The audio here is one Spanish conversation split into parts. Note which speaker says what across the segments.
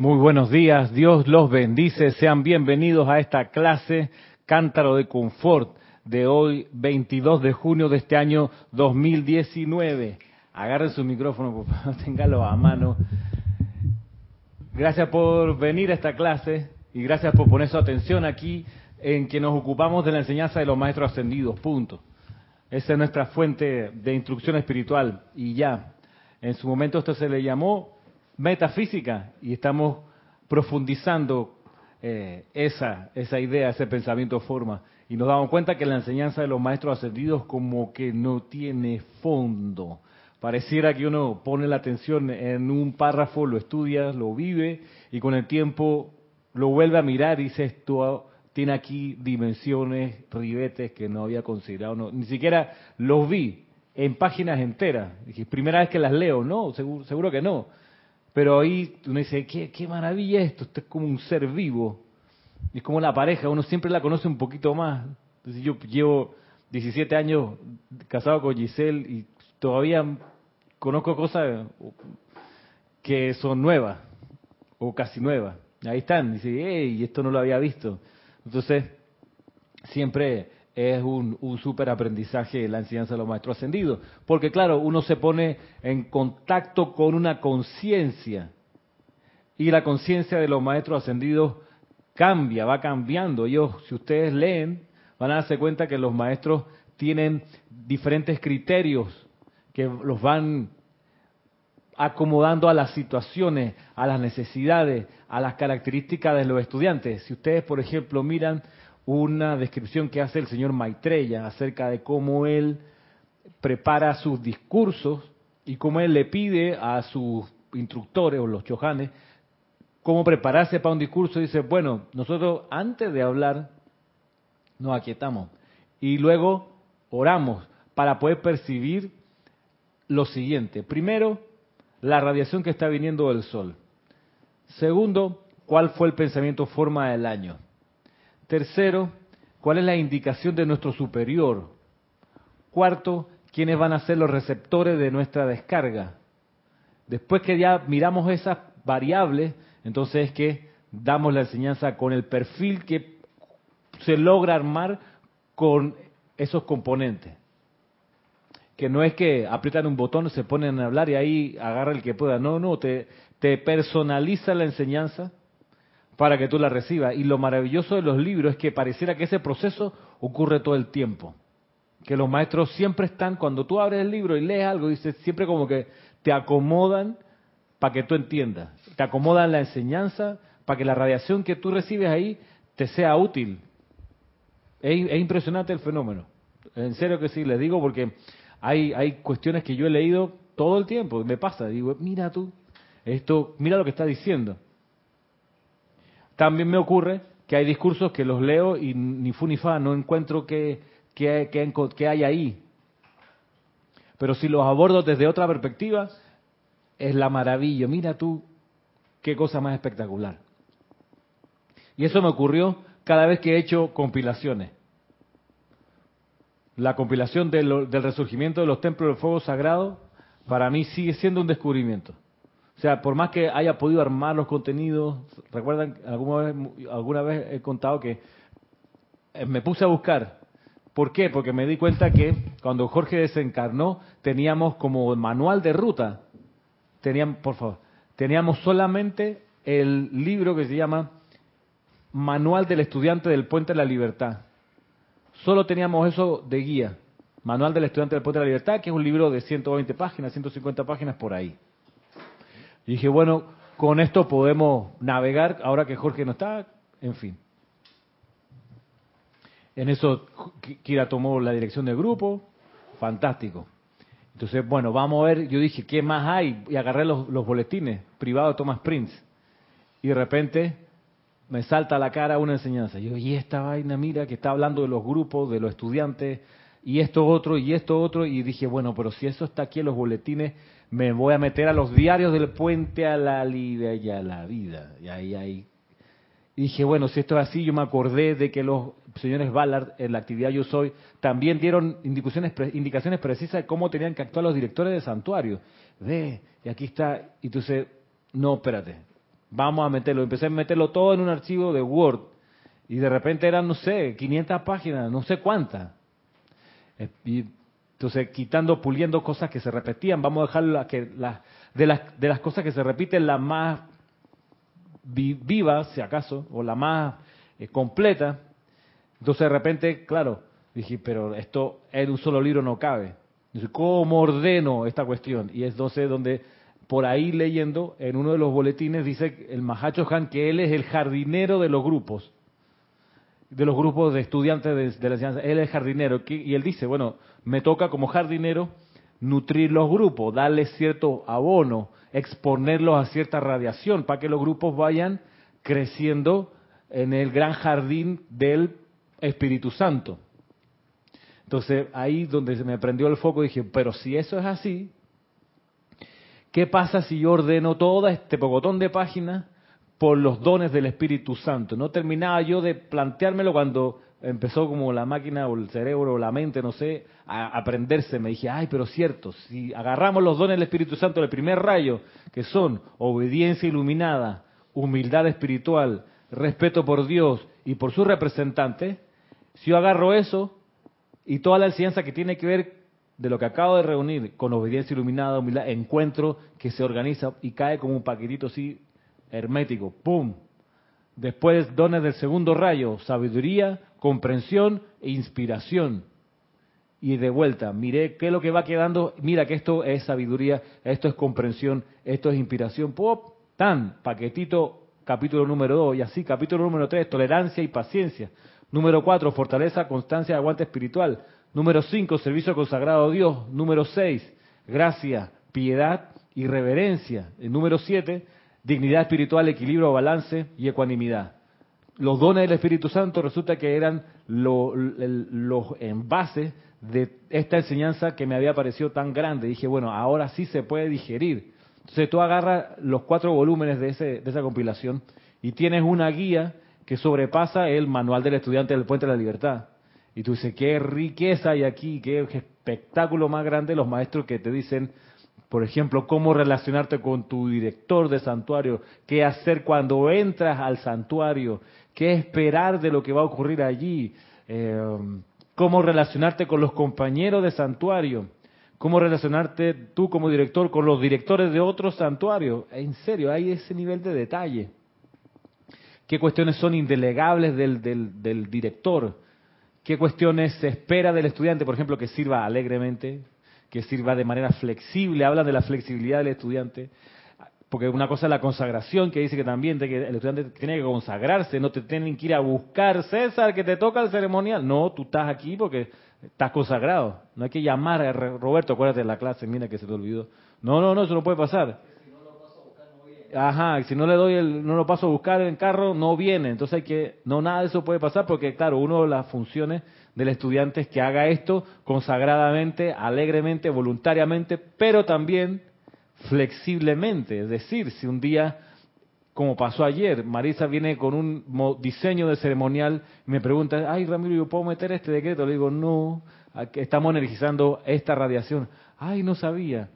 Speaker 1: Muy buenos días, Dios los bendice, sean bienvenidos a esta clase Cántaro de Confort de hoy, 22 de junio de este año 2019. Agarren su micrófono, por favor, téngalo a mano. Gracias por venir a esta clase y gracias por poner su atención aquí en que nos ocupamos de la enseñanza de los maestros ascendidos, punto. Esa es nuestra fuente de instrucción espiritual y ya. En su momento esto se le llamó metafísica y estamos profundizando eh, esa, esa idea, ese pensamiento forma. Y nos damos cuenta que la enseñanza de los maestros ascendidos como que no tiene fondo. Pareciera que uno pone la atención en un párrafo, lo estudia, lo vive y con el tiempo lo vuelve a mirar y dice esto tiene aquí dimensiones, ribetes que no había considerado, no, ni siquiera los vi en páginas enteras. Dije, primera vez que las leo, no, seguro, seguro que no. Pero ahí uno dice, qué, qué maravilla esto, esto es como un ser vivo. Es como la pareja, uno siempre la conoce un poquito más. Entonces yo llevo 17 años casado con Giselle y todavía conozco cosas que son nuevas o casi nuevas. Ahí están, dice, hey, esto no lo había visto. Entonces, siempre es un, un súper aprendizaje la enseñanza de los maestros ascendidos. Porque claro, uno se pone en contacto con una conciencia. Y la conciencia de los maestros ascendidos cambia, va cambiando. Ellos, si ustedes leen, van a darse cuenta que los maestros tienen diferentes criterios que los van acomodando a las situaciones, a las necesidades, a las características de los estudiantes. Si ustedes, por ejemplo, miran una descripción que hace el señor Maitreya acerca de cómo él prepara sus discursos y cómo él le pide a sus instructores o los chojanes cómo prepararse para un discurso. Dice, bueno, nosotros antes de hablar nos aquietamos y luego oramos para poder percibir lo siguiente. Primero, la radiación que está viniendo del sol. Segundo, cuál fue el pensamiento forma del año. Tercero, cuál es la indicación de nuestro superior. Cuarto, quiénes van a ser los receptores de nuestra descarga. Después que ya miramos esas variables, entonces es que damos la enseñanza con el perfil que se logra armar con esos componentes. Que no es que aprietan un botón, se ponen a hablar y ahí agarra el que pueda. No, no, te, te personaliza la enseñanza para que tú la recibas. Y lo maravilloso de los libros es que pareciera que ese proceso ocurre todo el tiempo. Que los maestros siempre están, cuando tú abres el libro y lees algo, dices, siempre como que te acomodan para que tú entiendas. Te acomodan la enseñanza para que la radiación que tú recibes ahí te sea útil. Es, impresionante el fenómeno. En serio que sí, les digo porque hay, hay cuestiones que yo he leído todo el tiempo. Me pasa, digo, mira tú, esto, mira lo que está diciendo. También me ocurre que hay discursos que los leo y ni fu ni fa, no encuentro qué, hay ahí. Pero si los abordo desde otra perspectiva, es la maravilla. Mira tú, qué cosa más espectacular. Y eso me ocurrió cada vez que he hecho compilaciones. La compilación del resurgimiento de los templos del fuego sagrado para mí sigue siendo un descubrimiento. O sea, por más que haya podido armar los contenidos, recuerdan, alguna vez, alguna vez he contado que eh, me puse a buscar. ¿Por qué? Porque me di cuenta que cuando Jorge desencarnó teníamos como manual de ruta, teníamos, por favor, teníamos solamente el libro que se llama Manual del Estudiante del Puente de la Libertad. Solo teníamos eso de guía. Manual del Estudiante del Puente de la Libertad, que es un libro de 120 páginas, 150 páginas por ahí. Y dije, bueno, con esto podemos navegar ahora que Jorge no está, en fin. En eso Kira tomó la dirección del grupo, fantástico. Entonces, bueno, vamos a ver, yo dije, ¿qué más hay? Y agarré los, boletines privados de Thomas Prince. Y de repente me salta a la cara una enseñanza. Yo, y esta vaina, mira, que está hablando de los grupos, de los estudiantes, y esto otro, y esto otro. Y dije, bueno, pero si eso está aquí en los boletines, me voy a meter a los diarios del puente a la vida y a la vida. Y ahí, ahí. Dije, bueno, si esto es así, yo me acordé de que los señores Ballard, en la actividad Yo Soy, también dieron indicaciones, indicaciones precisas de cómo tenían que actuar los directores de santuario. Ve, y aquí está, y entonces, no, espérate, Vamos a meterlo. Empecé a meterlo todo en un archivo de Word. Y de repente eran, no sé, 500 páginas, no sé cuántas. Eh, y entonces, quitando, puliendo cosas que se repetían, vamos a dejar la, que, la, de, las, de las cosas que se repiten, la más viva, si acaso, o la más eh, completa. Entonces, de repente, claro, dije, pero esto en un solo libro no cabe. ¿Cómo ordeno esta cuestión? Y es entonces donde, por ahí leyendo, en uno de los boletines dice el Mahacho Han que él es el jardinero de los grupos, de los grupos de estudiantes de, la enseñanza. Él es jardinero. Y él dice, bueno, me toca como jardinero nutrir los grupos, darles cierto abono, exponerlos a cierta radiación para que los grupos vayan creciendo en el gran jardín del Espíritu Santo. Entonces ahí donde se me prendió el foco dije, pero si eso es así, ¿qué pasa si yo ordeno todo este pocotón de páginas por los dones del Espíritu Santo? No terminaba yo de planteármelo cuando empezó como la máquina o el cerebro o la mente, no sé, a aprenderse. Me dije, ay, pero cierto, si agarramos los dones del Espíritu Santo del primer rayo, que son obediencia iluminada, humildad espiritual, respeto por Dios y por sus representantes, si yo agarro eso, y toda la enseñanza que tiene que ver de lo que acabo de reunir con obediencia iluminada, humildad, encuentro que se organiza y cae como un paquetito así hermético. ¡Pum! Después dones del segundo rayo, sabiduría, comprensión e inspiración. Y de vuelta, miré qué es lo que va quedando. Mira que esto es sabiduría, esto es comprensión, esto es inspiración. ¡Pop! Tan, paquetito, capítulo número 2. Y así, capítulo número 3, tolerancia y paciencia. Número 4, fortaleza, constancia aguante espiritual. Número 5, servicio consagrado a Dios. Número 6, gracia, piedad y reverencia. El número 7, dignidad espiritual, equilibrio, balance y ecuanimidad. Los dones del Espíritu Santo resulta que eran los envases de esta enseñanza que me había parecido tan grande. Dije, bueno, ahora sí se puede digerir. Entonces tú agarras los cuatro volúmenes de, ese, de esa compilación y tienes una guía que sobrepasa el manual del estudiante del Puente de la Libertad. Y tú dices, qué riqueza hay aquí, qué espectáculo más grande los maestros que te dicen, por ejemplo, cómo relacionarte con tu director de santuario, qué hacer cuando entras al santuario, qué esperar de lo que va a ocurrir allí, eh, cómo relacionarte con los compañeros de santuario, cómo relacionarte tú como director con los directores de otros santuarios. En serio, hay ese nivel de detalle. Qué cuestiones son indelegables del, del, director, qué cuestiones se espera del estudiante, por ejemplo, que sirva alegremente, que sirva de manera flexible, habla de la flexibilidad del estudiante, porque una cosa es la consagración, que dice que también que el estudiante tiene que consagrarse, no te tienen que ir a buscar, César, que te toca el ceremonial. No, tú estás aquí porque estás consagrado. No hay que llamar a Roberto, acuérdate de la clase, mira que se te olvidó. No, no, no, eso no puede pasar ajá, si no le doy el, no lo paso a buscar en carro, no viene. Entonces hay que, no nada de eso puede pasar porque, claro, una de las funciones del estudiante es que haga esto consagradamente, alegremente, voluntariamente, pero también flexiblemente. Es decir, si un día, como pasó ayer, Marisa viene con un diseño de ceremonial y me pregunta, ay Ramiro, ¿yo puedo meter este decreto? Le digo, no, estamos energizando esta radiación. Ay, no sabía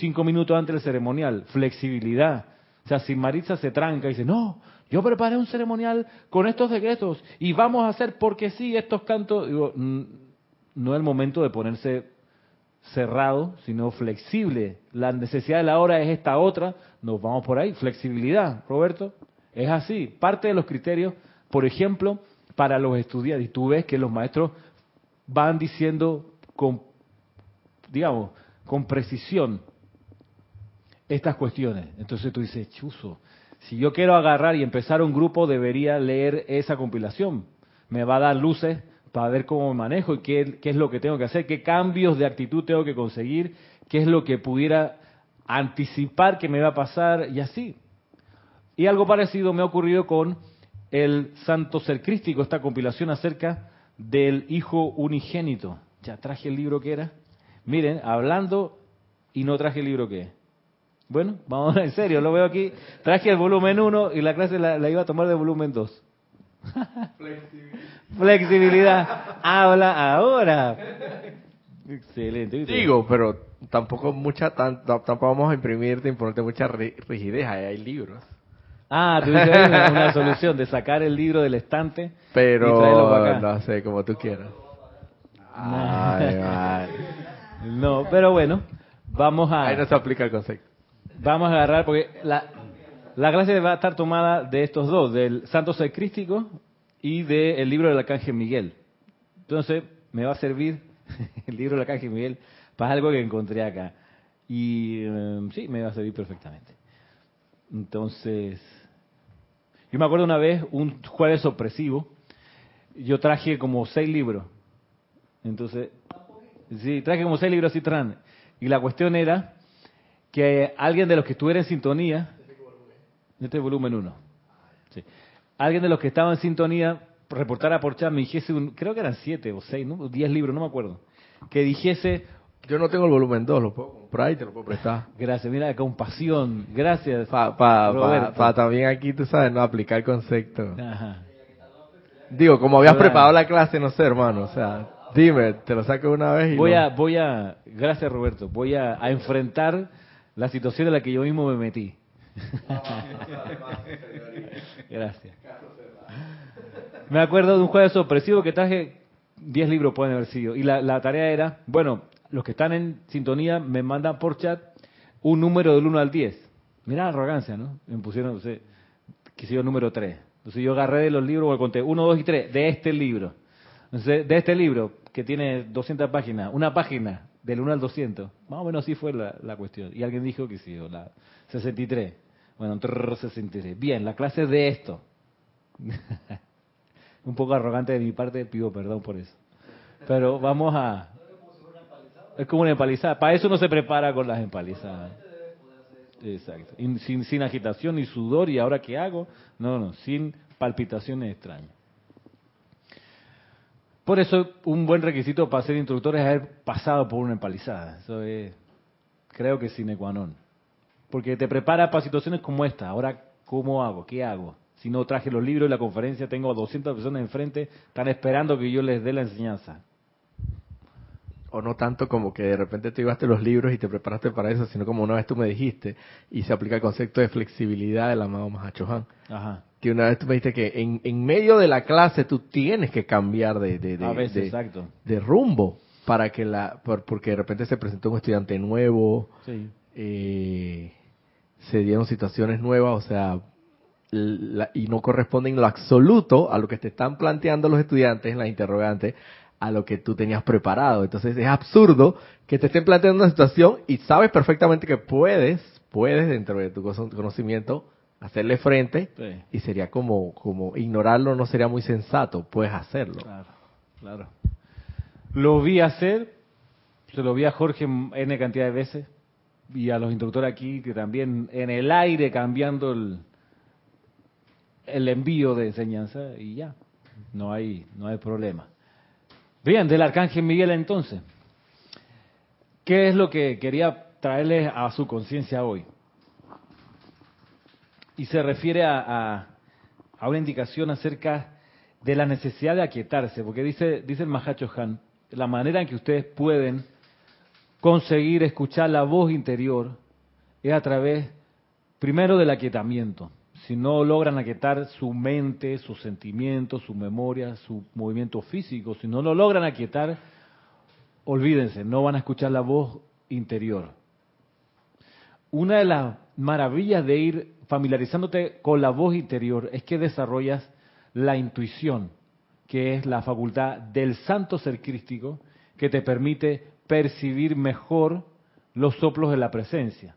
Speaker 1: cinco minutos antes del ceremonial, flexibilidad. O sea, si Maritza se tranca y dice, no, yo preparé un ceremonial con estos decretos y vamos a hacer porque sí estos cantos, digo, mm, no es el momento de ponerse cerrado, sino flexible. La necesidad de la hora es esta otra, nos vamos por ahí. Flexibilidad, Roberto, es así. Parte de los criterios, por ejemplo, para los estudiantes, y tú ves que los maestros van diciendo con, digamos, con precisión, estas cuestiones. Entonces tú dices, chuzo, si yo quiero agarrar y empezar un grupo, debería leer esa compilación. Me va a dar luces para ver cómo me manejo y qué, qué es lo que tengo que hacer, qué cambios de actitud tengo que conseguir, qué es lo que pudiera anticipar que me va a pasar y así. Y algo parecido me ha ocurrido con el Santo Ser Crístico, esta compilación acerca del Hijo Unigénito. Ya traje el libro que era. Miren, hablando y no traje el libro que es. Bueno, vamos en serio, lo veo aquí. Traje el volumen 1 y la clase la, iba a tomar de volumen 2. Flexibilidad. Flexibilidad. Habla ahora.
Speaker 2: Excelente. Digo, pero tampoco mucha tampoco vamos a imprimirte imponerte mucha rigidez, hay libros.
Speaker 1: Ah, tú dices una, una, solución de sacar el libro del estante
Speaker 2: Pero
Speaker 1: y traerlo para acá.
Speaker 2: no sé, como tú quieras.
Speaker 1: Ay, no, pero bueno, vamos a...
Speaker 2: Ahí no se aplica el concepto.
Speaker 1: Vamos a agarrar, porque la, la clase va a estar tomada de estos dos, del Santo Ser Crístico y del libro del Arcángel Miguel. Entonces, me va a servir el libro del Arcángel Miguel para algo que encontré acá. Y eh, sí, me va a servir perfectamente. Entonces, yo me acuerdo una vez, un jueves opresivo, yo traje como seis libros. Entonces, sí, traje como seis libros así tran. Y la cuestión era que alguien de los que estuviera en sintonía, este es volumen 1, sí, alguien de los que estaba en sintonía reportara por chat, me dijese, un, creo que eran siete o seis, ¿no? diez libros, no me acuerdo, que dijese...
Speaker 2: Yo no tengo el volumen 2, lo puedo comprar y te lo puedo prestar.
Speaker 1: Gracias, mira, compasión, gracias.
Speaker 2: Para pa, pa, pa, también aquí, tú sabes, no aplicar el concepto. Ajá. Digo, como habías preparado la clase, no sé, hermano, o sea, dime, te lo saco una vez y
Speaker 1: Voy
Speaker 2: no.
Speaker 1: a, voy a, gracias Roberto, voy a, a enfrentar la situación en la que yo mismo me metí. Gracias. Me acuerdo de un jueves sorpresivo que traje 10 libros, pueden haber sido. Y la, la, tarea era, bueno, los que están en sintonía me mandan por chat un número del 1 al 10. Mira la arrogancia, ¿no? Me pusieron, no sé, yo número 3. Entonces yo agarré de los libros, conté 1, 2 y 3, de este libro. Entonces, de este libro, que tiene 200 páginas, una página del 1 al 200. Más o menos así fue la, la cuestión. Y alguien dijo que sí, o la 63. Bueno, 63. Bien, la clase es de esto. Un poco arrogante de mi parte, pido perdón por eso. Pero vamos a... Es como una empalizada. Para eso no se prepara con las empalizadas. Exacto. Sin, sin agitación ni sudor, ¿y ahora qué hago? No, no, sin palpitaciones extrañas. Por eso, un buen requisito para ser instructor es haber pasado por una empalizada. Eso es, creo que sine qua non. Porque te prepara para situaciones como esta. Ahora, ¿cómo hago? ¿Qué hago? Si no traje los libros de la conferencia, tengo a 200 personas enfrente, están esperando que yo les dé la enseñanza.
Speaker 2: O no tanto como que de repente te llevaste los libros y te preparaste para eso, sino como una vez tú me dijiste, y se aplica el concepto de flexibilidad del amado Mahachohan.
Speaker 1: Ajá.
Speaker 2: Que una vez tú me dijiste que en, en medio de la clase tú tienes que cambiar de, de, de,
Speaker 1: A veces,
Speaker 2: de,
Speaker 1: exacto.
Speaker 2: de rumbo para que la, por, porque de repente se presentó un estudiante nuevo,
Speaker 1: Sí.
Speaker 2: eh, se dieron situaciones nuevas, o sea, la- y no corresponden en lo absoluto a lo que te están planteando los estudiantes en las interrogantes, a lo que tú tenías preparado. Entonces es absurdo que te estén planteando una situación y sabes perfectamente que puedes, puedes dentro de tu cono- conocimiento hacerle frente
Speaker 1: Sí.
Speaker 2: y sería como, como ignorarlo no sería muy sensato, puedes hacerlo.
Speaker 1: Claro, claro. Lo vi hacer, se lo vi a Jorge N cantidad de veces y a los instructores aquí que también en el aire cambiando el, el envío de enseñanza y ya, no hay, no hay problema. Bien, del Arcángel Miguel entonces, ¿qué es lo que quería traerles a su conciencia hoy? Y se refiere a, a, una indicación acerca de la necesidad de aquietarse, porque dice, dice el Mahacho Han, la manera en que ustedes pueden conseguir escuchar la voz interior es a través, primero, del aquietamiento. Si no logran aquietar su mente, sus sentimientos, su memoria, su movimiento físico, si no lo logran aquietar, olvídense, no van a escuchar la voz interior. Una de las maravillas de ir familiarizándote con la voz interior es que desarrollas la intuición, que es la facultad del santo ser crístico que te permite percibir mejor los soplos de la presencia.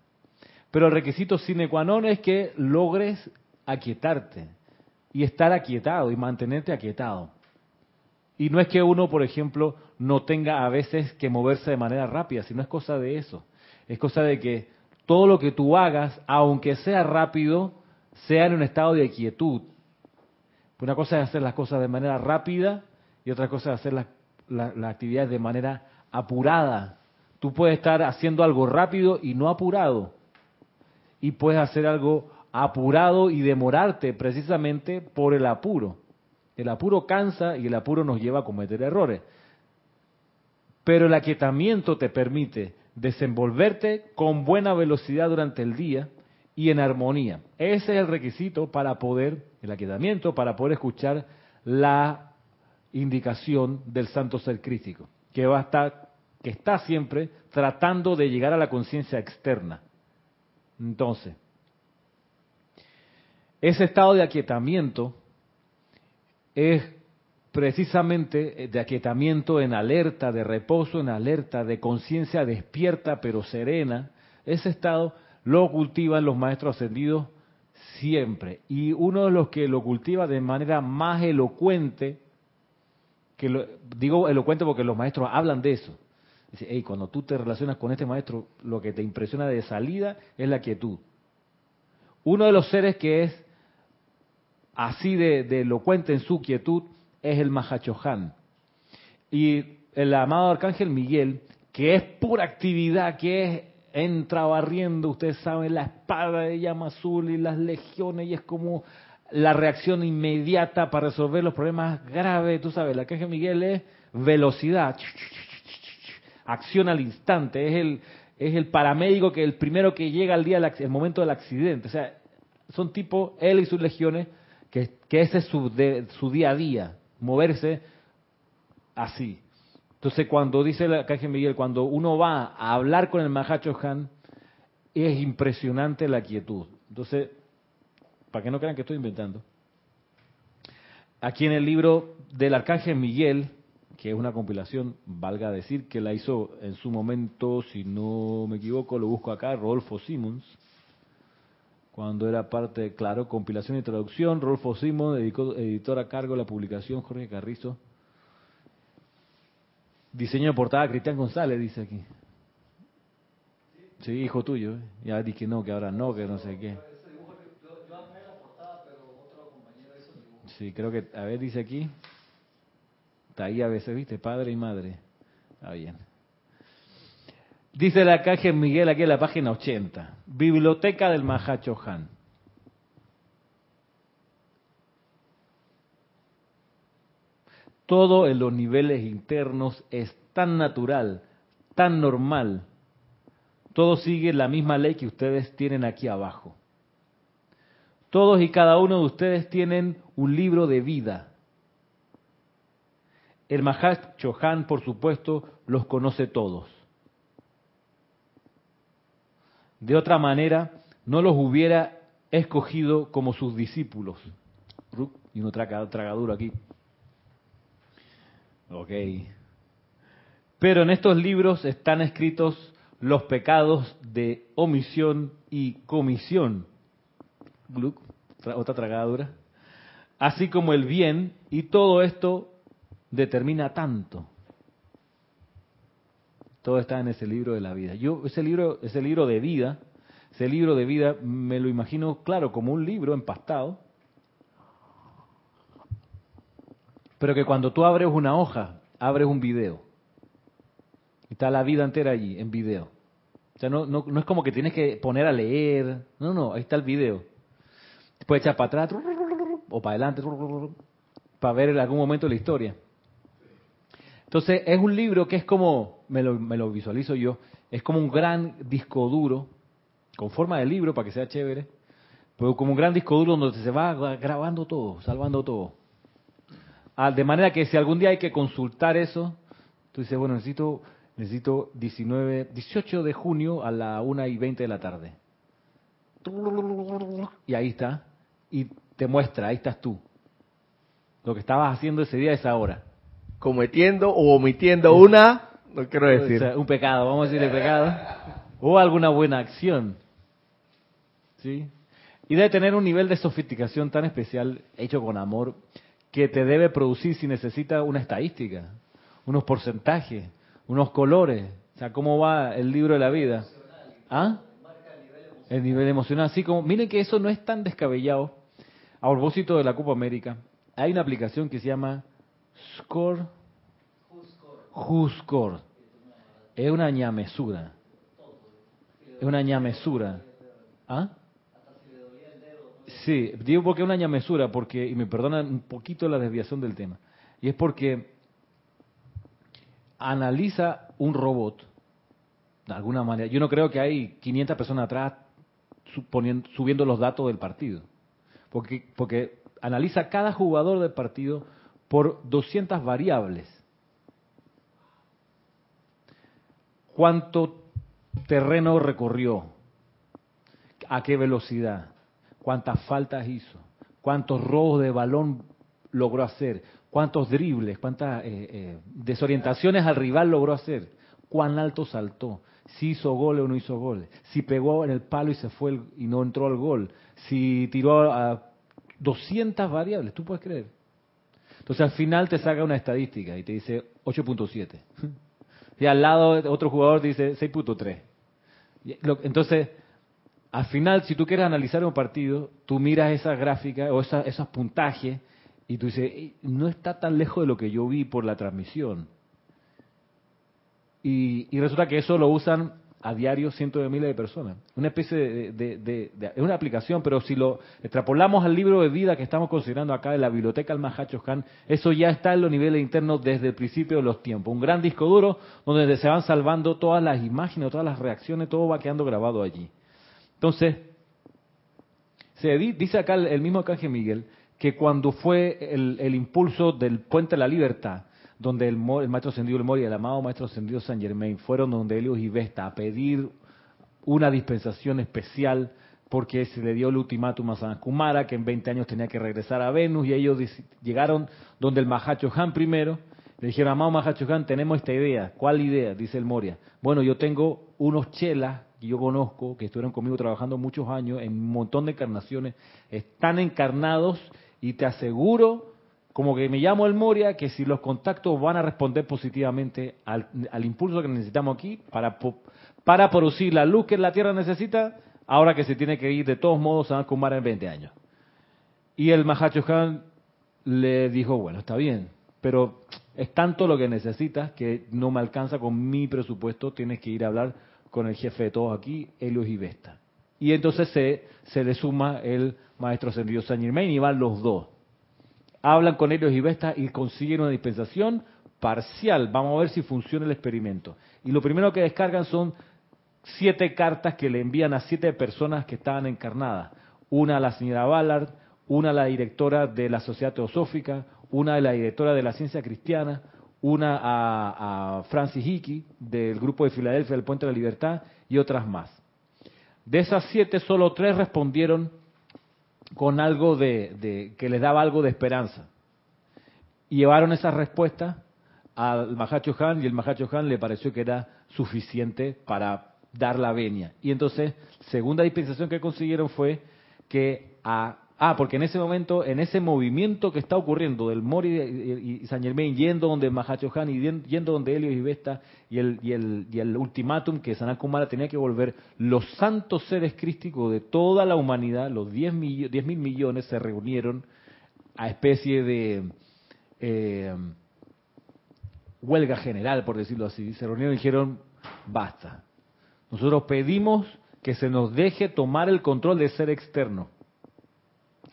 Speaker 1: Pero el requisito sine qua non es que logres aquietarte y estar aquietado y mantenerte aquietado. Y no es que uno, por ejemplo, no tenga a veces que moverse de manera rápida, sino es cosa de eso. Es cosa de que todo lo que tú hagas, aunque sea rápido, sea en un estado de quietud. Una cosa es hacer las cosas de manera rápida y otra cosa es hacer las, actividades de manera apurada. Tú puedes estar haciendo algo rápido y no apurado. Y puedes hacer algo apurado y demorarte precisamente por el apuro. El apuro cansa y el apuro nos lleva a cometer errores. Pero el aquietamiento te permite desenvolverte con buena velocidad durante el día y en armonía. Ese es el requisito para poder, el aquietamiento, para poder escuchar la indicación del santo ser crítico, que va a estar, que está siempre tratando de llegar a la conciencia externa. Entonces, ese estado de aquietamiento es precisamente de aquietamiento en alerta, de reposo en alerta, de conciencia despierta pero serena. Ese estado lo cultivan los maestros ascendidos siempre. Y uno de los que lo cultiva de manera más elocuente, que lo, digo elocuente porque los maestros hablan de eso. Dice, hey, cuando tú te relacionas con este maestro, lo que te impresiona de salida es la quietud. Uno de los seres que es así de elocuente en su quietud es el Mahachohan. Y el amado Arcángel Miguel, que es pura actividad, que es entra barriendo, ustedes saben, la espada de llama azul y las legiones, y es como la reacción inmediata para resolver los problemas graves. Tú sabes, el Arcángel Miguel es velocidad, acción al instante, es el, es el paramédico que el primero que llega al día, el momento del accidente. O sea, son tipo, él y sus legiones, que, que ese es su, de, su día a día, moverse así. Entonces, cuando dice el arcángel Miguel, cuando uno va a hablar con el Mahacho Han, es impresionante la quietud. Entonces, para que no crean que estoy inventando, aquí en el libro del arcángel Miguel, que es una compilación, valga decir, que la hizo en su momento, si no me equivoco, lo busco acá, Rodolfo Simmons, cuando era parte, claro, compilación y traducción, Rodolfo Simmons, editor a cargo de la publicación, Jorge Carrizo, Diseño de portada Cristian González, dice aquí. Sí, hijo tuyo. Ya dije no, que ahora no, que no sé qué. Sí, creo que, a ver, dice aquí. Está ahí a veces, viste, padre y madre. Está bien. Dice la caja Miguel aquí en la página 80. Biblioteca del Mahacho Han. todo en los niveles internos es tan natural, tan normal. Todo sigue la misma ley que ustedes tienen aquí abajo. Todos y cada uno de ustedes tienen un libro de vida. El Mahat Chohan, por supuesto, los conoce todos. De otra manera, no los hubiera escogido como sus discípulos. Y uno traga, tragaduro aquí. Ok. Pero en estos libros están escritos los pecados de omisión y comisión. otra tragadura. Así como el bien, y todo esto determina tanto. Todo está en ese libro de la vida. Yo, ese libro, ese libro de vida, ese libro de vida me lo imagino, claro, como un libro empastado, Pero que cuando tú abres una hoja, abres un video. Está la vida entera allí, en video. O sea, no, no, no es como que tienes que poner a leer. No, no, ahí está el video. Puedes echar para atrás o para adelante para ver en algún momento la historia. Entonces, es un libro que es como, me lo, me lo visualizo yo, es como un gran disco duro, con forma de libro para que sea chévere, pero como un gran disco duro donde se va grabando todo, salvando todo. Ah, de manera que si algún día hay que consultar eso, tú dices, bueno, necesito, necesito 19, 18 de junio a la 1 y 20 de la tarde. Y ahí está. Y te muestra, ahí estás tú. Lo que estabas haciendo ese día es ahora.
Speaker 2: Cometiendo o omitiendo una, no quiero decir.
Speaker 1: un pecado, vamos a decir el pecado. O alguna buena acción. ¿Sí? Y debe tener un nivel de sofisticación tan especial, hecho con amor, que te debe producir si necesita una estadística, unos porcentajes, unos colores. O sea, ¿cómo va el libro de la vida? ¿Ah? El nivel emocional. Así como, miren que eso no es tan descabellado. A propósito de la Copa América, hay una aplicación que se llama Score. Score. Es una ñamesura. Es una ñamesura. ¿Ah? Sí, digo porque es una ñamesura, porque, y me perdonan un poquito la desviación del tema, y es porque analiza un robot, de alguna manera. Yo no creo que hay 500 personas atrás subiendo los datos del partido. Porque, porque analiza cada jugador del partido por 200 variables. ¿Cuánto terreno recorrió? ¿A qué velocidad? ¿Cuántas faltas hizo? ¿Cuántos robos de balón logró hacer? ¿Cuántos dribles? ¿Cuántas eh, eh, desorientaciones al rival logró hacer? ¿Cuán alto saltó? Si hizo gol o no hizo gol. Si pegó en el palo y se fue y no entró al gol. Si tiró a 200 variables, ¿tú puedes creer? Entonces al final te saca una estadística y te dice 8.7. Y al lado otro jugador dice 6.3. Entonces, al final, si tú quieres analizar un partido, tú miras esa gráfica o esos puntajes y tú dices, no está tan lejos de lo que yo vi por la transmisión. Y resulta que eso lo usan a diario cientos de miles de personas. Una especie de, es una aplicación, pero si lo extrapolamos al libro de vida que estamos considerando acá de la biblioteca al Khan, eso ya está en los niveles internos desde el principio de los tiempos. Un gran disco duro donde se van salvando todas las imágenes, todas las reacciones, todo va quedando grabado allí. Entonces, se dice acá el mismo Arcángel Miguel que cuando fue el, el impulso del Puente de la Libertad, donde el, maestro ascendido el Mori el amado maestro ascendido San Germain fueron donde Helios y Vesta a pedir una dispensación especial porque se le dio el ultimátum a San Kumara que en 20 años tenía que regresar a Venus y ellos llegaron donde el Mahacho Han primero le dijeron, amado Mahacho Han, tenemos esta idea. ¿Cuál idea? Dice el Moria. Bueno, yo tengo unos chelas que yo conozco, que estuvieron conmigo trabajando muchos años en un montón de encarnaciones, están encarnados y te aseguro como que me llamo el Moria, que si los contactos van a responder positivamente al, impulso que necesitamos aquí para, para producir la luz que la Tierra necesita, ahora que se tiene que ir de todos modos a Kumara en 20 años. Y el Mahacho Han le dijo, bueno, está bien, pero es tanto lo que necesitas que no me alcanza con mi presupuesto, tienes que ir a hablar con el jefe de todos aquí, Helios y Vesta. Y entonces se, se le suma el maestro ascendido San Germain y van los dos hablan con ellos y Vesta y consiguen una dispensación parcial. Vamos a ver si funciona el experimento. Y lo primero que descargan son siete cartas que le envían a siete personas que estaban encarnadas. Una a la señora Ballard, una a la directora de la Sociedad Teosófica, una a la directora de la Ciencia Cristiana, una a, Francis Hickey del grupo de Filadelfia del Puente de la Libertad y otras más. De esas siete, solo tres respondieron con algo de, que les daba algo de esperanza. Y llevaron esa respuesta al Mahacho Han y el Mahacho Han le pareció que era suficiente para dar la venia. Y entonces, segunda dispensación que consiguieron fue que a Ah, porque en ese momento, en ese movimiento que está ocurriendo del Mori y San Germain yendo donde Mahachohan y yendo donde Helios y Vesta y el, y el, y el ultimátum que Sanat Kumara tenía que volver, los santos seres crísticos de toda la humanidad, los 10 mil, mil millones, se reunieron a especie de eh, huelga general, por decirlo así. Se reunieron y dijeron, basta. Nosotros pedimos que se nos deje tomar el control del ser externo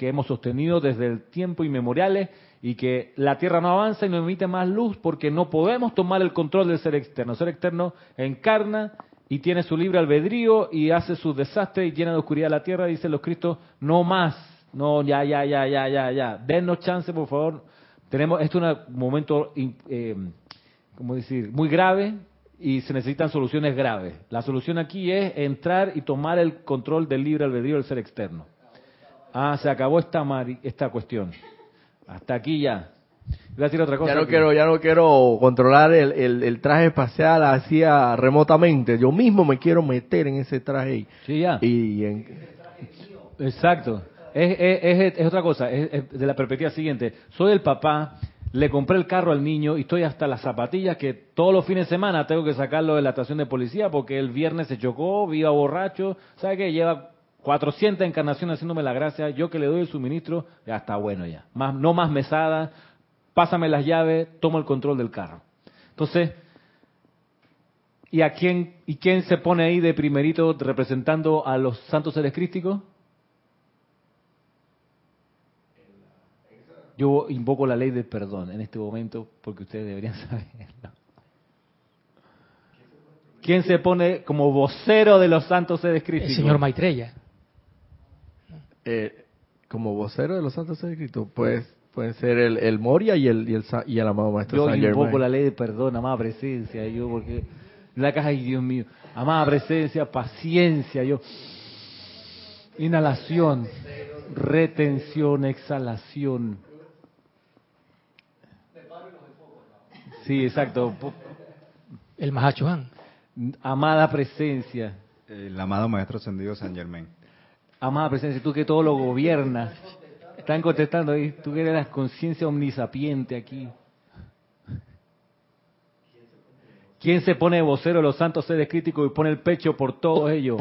Speaker 1: que hemos sostenido desde el tiempo inmemoriales y que la Tierra no avanza y no emite más luz porque no podemos tomar el control del ser externo. El ser externo encarna y tiene su libre albedrío y hace sus desastres y llena de oscuridad la Tierra, dicen los Cristos, no más, no, ya, ya, ya, ya, ya, ya, denos chance, por favor. Tenemos, esto es un momento, eh, ¿cómo decir?, muy grave y se necesitan soluciones graves. La solución aquí es entrar y tomar el control del libre albedrío del ser externo. Ah, se acabó esta, esta cuestión. Hasta aquí ya. Voy a decir otra cosa.
Speaker 2: Ya no quiero, ya no quiero controlar el, el, traje espacial así remotamente. Yo mismo me quiero meter en ese traje.
Speaker 1: Sí, ya.
Speaker 2: Y
Speaker 1: Exacto. Es, es, es, otra cosa, es, de la perspectiva siguiente. Soy el papá, le compré el carro al niño y estoy hasta las zapatillas que todos los fines de semana tengo que sacarlo de la estación de policía porque el viernes se chocó, viva borracho, ¿sabe qué? Lleva 400 encarnaciones haciéndome la gracia, yo que le doy el suministro, ya está bueno ya. Más, no más mesada, pásame las llaves, tomo el control del carro. Entonces, ¿y a quién, y quién se pone ahí de primerito representando a los santos seres crísticos? Yo invoco la ley del perdón en este momento porque ustedes deberían saberlo. ¿Quién se pone como vocero de los santos seres crísticos?
Speaker 3: El señor Maitreya.
Speaker 2: Eh, como vocero de los santos seres crísticos, pues pueden ser el, el Moria y el, y el, y el amado Maestro
Speaker 1: Yo
Speaker 2: Saint
Speaker 1: invoco
Speaker 2: Germain.
Speaker 1: la ley de perdón, amada presencia, yo porque la caja, ay Dios mío, amada presencia, paciencia, yo inhalación, retención, exhalación. Sí, exacto.
Speaker 3: El Mahachohan.
Speaker 1: Amada presencia,
Speaker 4: El amado Maestro Ascendido San Germain.
Speaker 1: Amada presencia, tú que todo lo gobiernas. Están contestando ahí, tú que eres la conciencia omnisapiente aquí. ¿Quién se pone de vocero de los santos seres críticos y pone el pecho por todos ellos?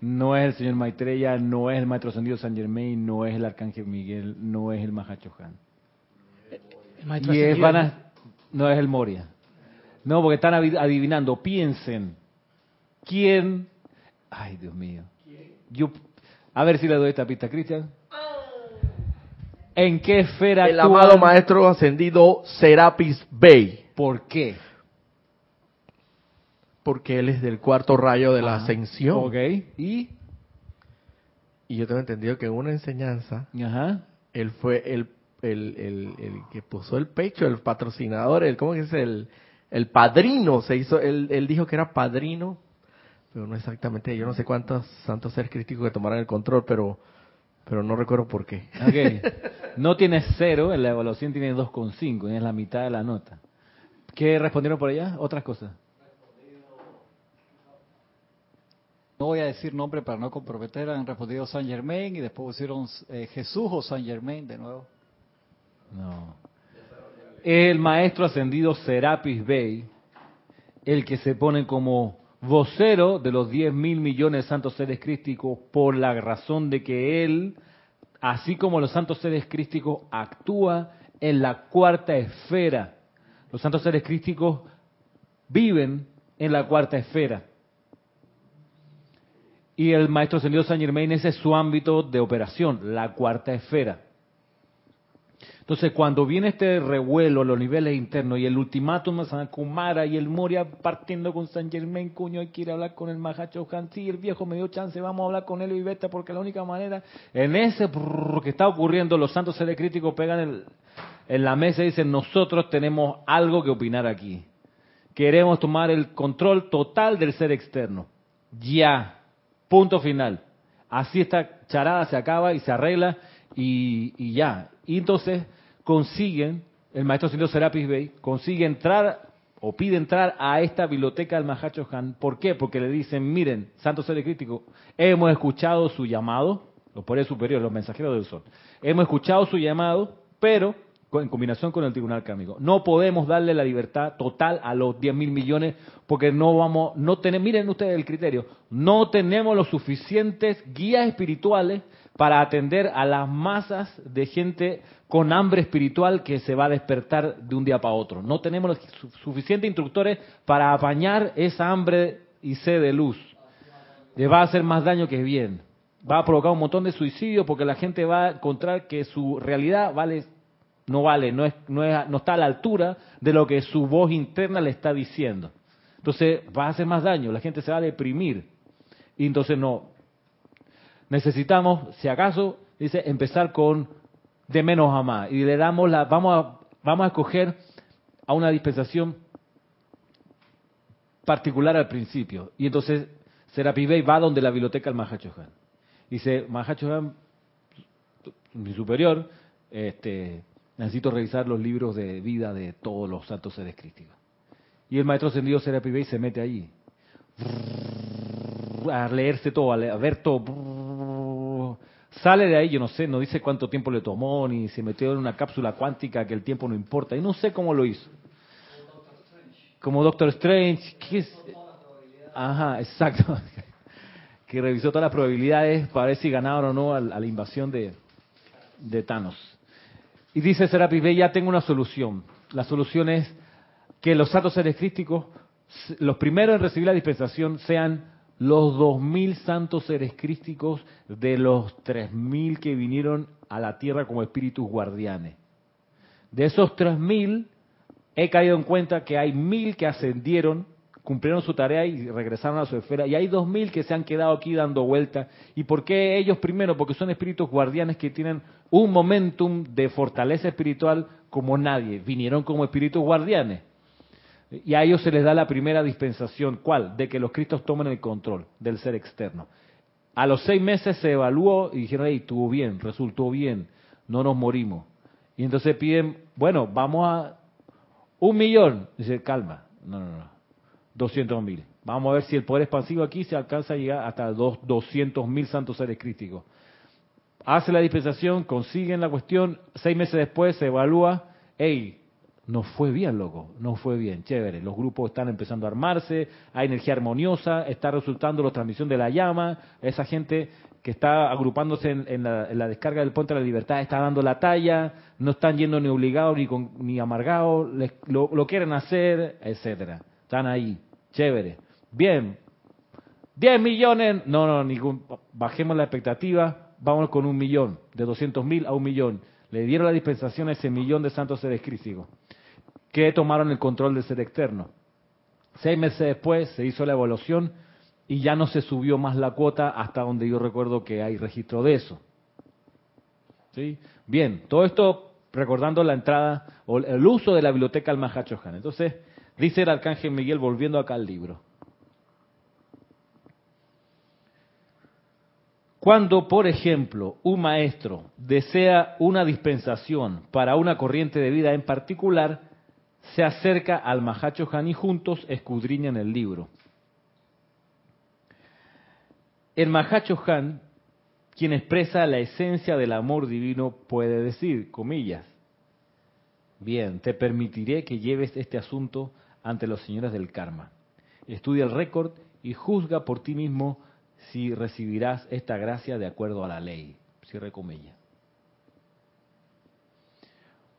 Speaker 1: No es el señor Maitreya, no es el maestro ascendido San Germain, no es el arcángel Miguel, no es el Mahachohan. Y es,
Speaker 3: ascendido.
Speaker 1: van a- no es el Moria. No, porque están adivinando. Piensen. ¿Quién? Ay, Dios mío. Yo, a ver si le doy esta pista, Cristian. ¿En qué esfera
Speaker 2: El
Speaker 1: actúan?
Speaker 2: amado Maestro Ascendido Serapis Bey,
Speaker 1: ¿Por qué?
Speaker 2: porque él es del cuarto rayo de la ascensión.
Speaker 1: Ok. ¿Y?
Speaker 2: Y yo tengo entendido que en una enseñanza,
Speaker 1: Ajá.
Speaker 2: él fue el, el, el, el que puso el pecho, el patrocinador, el, ¿cómo que es? El, el padrino, se hizo, él, él dijo que era padrino, pero no exactamente, yo no sé cuántos santos seres críticos que tomaron el control, pero, pero no recuerdo por qué.
Speaker 1: Ok. No tienes cero, en la evaluación tiene 2,5, y es la mitad de la nota. ¿Qué respondieron por allá? Otras cosas.
Speaker 5: No voy a decir nombre para no comprometer, han respondido San Germain y después pusieron eh, Jesús o San Germain de nuevo.
Speaker 1: No. El maestro ascendido Serapis Bey, el que se pone como vocero de los 10 mil millones de santos seres crísticos por la razón de que él, así como los santos seres crísticos, actúa en la cuarta esfera. Los santos seres crísticos viven en la cuarta esfera. Y el maestro ascendido San Germain, ese es su ámbito de operación, la cuarta esfera. Entonces, cuando viene este revuelo a los niveles internos y el ultimátum de San y el Moria partiendo con San Germain, cuño, hay que ir a hablar con el Mahacho Han, sí, el viejo me dio chance, vamos a hablar con él y vete, porque la única manera, en ese que está ocurriendo, los santos seres críticos pegan el- en la mesa y dicen, nosotros tenemos algo que opinar aquí. Queremos tomar el control total del ser externo. Ya. Punto final. Así esta charada se acaba y se arregla y, y ya. Y entonces consiguen, el maestro Silvio Serapis Bey consigue entrar o pide entrar a esta biblioteca del Mahacho Han. ¿Por qué? Porque le dicen, miren, Santo Ser Crítico, hemos escuchado su llamado, los poderes superiores, los mensajeros del sol. Hemos escuchado su llamado, pero en combinación con el tribunal kármico. No podemos darle la libertad total a los 10 mil millones porque no vamos, no tenemos, miren ustedes el criterio, no tenemos los suficientes guías espirituales para atender a las masas de gente con hambre espiritual que se va a despertar de un día para otro. No tenemos los su- suficientes instructores para apañar esa hambre y sed de luz. Le va a hacer más daño que bien. Va a provocar un montón de suicidios porque la gente va a encontrar que su realidad vale no vale, no, es, no, es- no está a la altura de lo que su voz interna le está diciendo. Entonces va a hacer más daño, la gente se va a deprimir. Y entonces no. Necesitamos, si acaso, dice, empezar con de menos a más. Y le damos la, vamos a, vamos a escoger a una dispensación particular al principio. Y entonces Serapi Bey va donde la biblioteca del Mahachohan. Dice, Mahachohan, mi superior, este, necesito revisar los libros de vida de todos los santos seres crísticos. Y el maestro ascendido Serapi Bey se mete allí. A leerse todo, a, le- a ver todo. Sale de ahí, yo no sé, no dice cuánto tiempo le tomó, ni se metió en una cápsula cuántica que el tiempo no importa. Y no sé cómo lo hizo. Como Doctor Strange. ¿qué es? Ajá, exacto. Que revisó todas las probabilidades para ver si ganaban o no a, la invasión de, Thanos. Y dice Serapis Bey, ya tengo una solución. La solución es que los santos seres crísticos, los primeros en recibir la dispensación, sean los dos mil santos seres crísticos de los tres mil que vinieron a la tierra como espíritus guardianes. De esos tres mil, he caído en cuenta que hay mil que ascendieron cumplieron su tarea y regresaron a su esfera. Y hay dos mil que se han quedado aquí dando vueltas. ¿Y por qué ellos primero? Porque son espíritus guardianes que tienen un momentum de fortaleza espiritual como nadie. Vinieron como espíritus guardianes. Y a ellos se les da la primera dispensación. ¿Cuál? De que los cristos tomen el control del ser externo. A los seis meses se evaluó y dijeron, hey, estuvo bien, resultó bien, no nos morimos. Y entonces piden, bueno, vamos a un millón. Dice, calma, no, no, no, 200 mil. Vamos a ver si el poder expansivo aquí se alcanza a llegar hasta dos, 200 mil santos seres críticos. Hace la dispensación, consiguen la cuestión, seis meses después se evalúa, hey, nos fue bien, loco, nos fue bien, chévere. Los grupos están empezando a armarse, hay energía armoniosa, está resultando la transmisión de la llama, esa gente que está agrupándose en, la, descarga del puente de la libertad está dando la talla, no están yendo ni obligados ni, ni amargados, lo, quieren hacer, etcétera. Están ahí, chévere. Bien, 10 millones, no, no, ningún, bajemos la expectativa, vamos con un millón, de 200 mil a un millón. Le dieron la dispensación a ese millón de santos seres críticos que tomaron el control del ser externo. Seis meses después se hizo la evaluación y ya no se subió más la cuota hasta donde yo recuerdo que hay registro de eso. ¿Sí? Bien, todo esto recordando la entrada o el uso de la biblioteca al Mahachohan. Entonces, dice el arcángel Miguel volviendo acá al libro. Cuando, por ejemplo, un maestro desea una dispensación para una corriente de vida en particular, se acerca al Mahacho Han y juntos escudriñan el libro. El Mahacho Han, quien expresa la esencia del amor divino, puede decir, comillas, bien, te permitiré que lleves este asunto ante los señores del karma. Estudia el récord y juzga por ti mismo si recibirás esta gracia de acuerdo a la ley. Cierre comillas.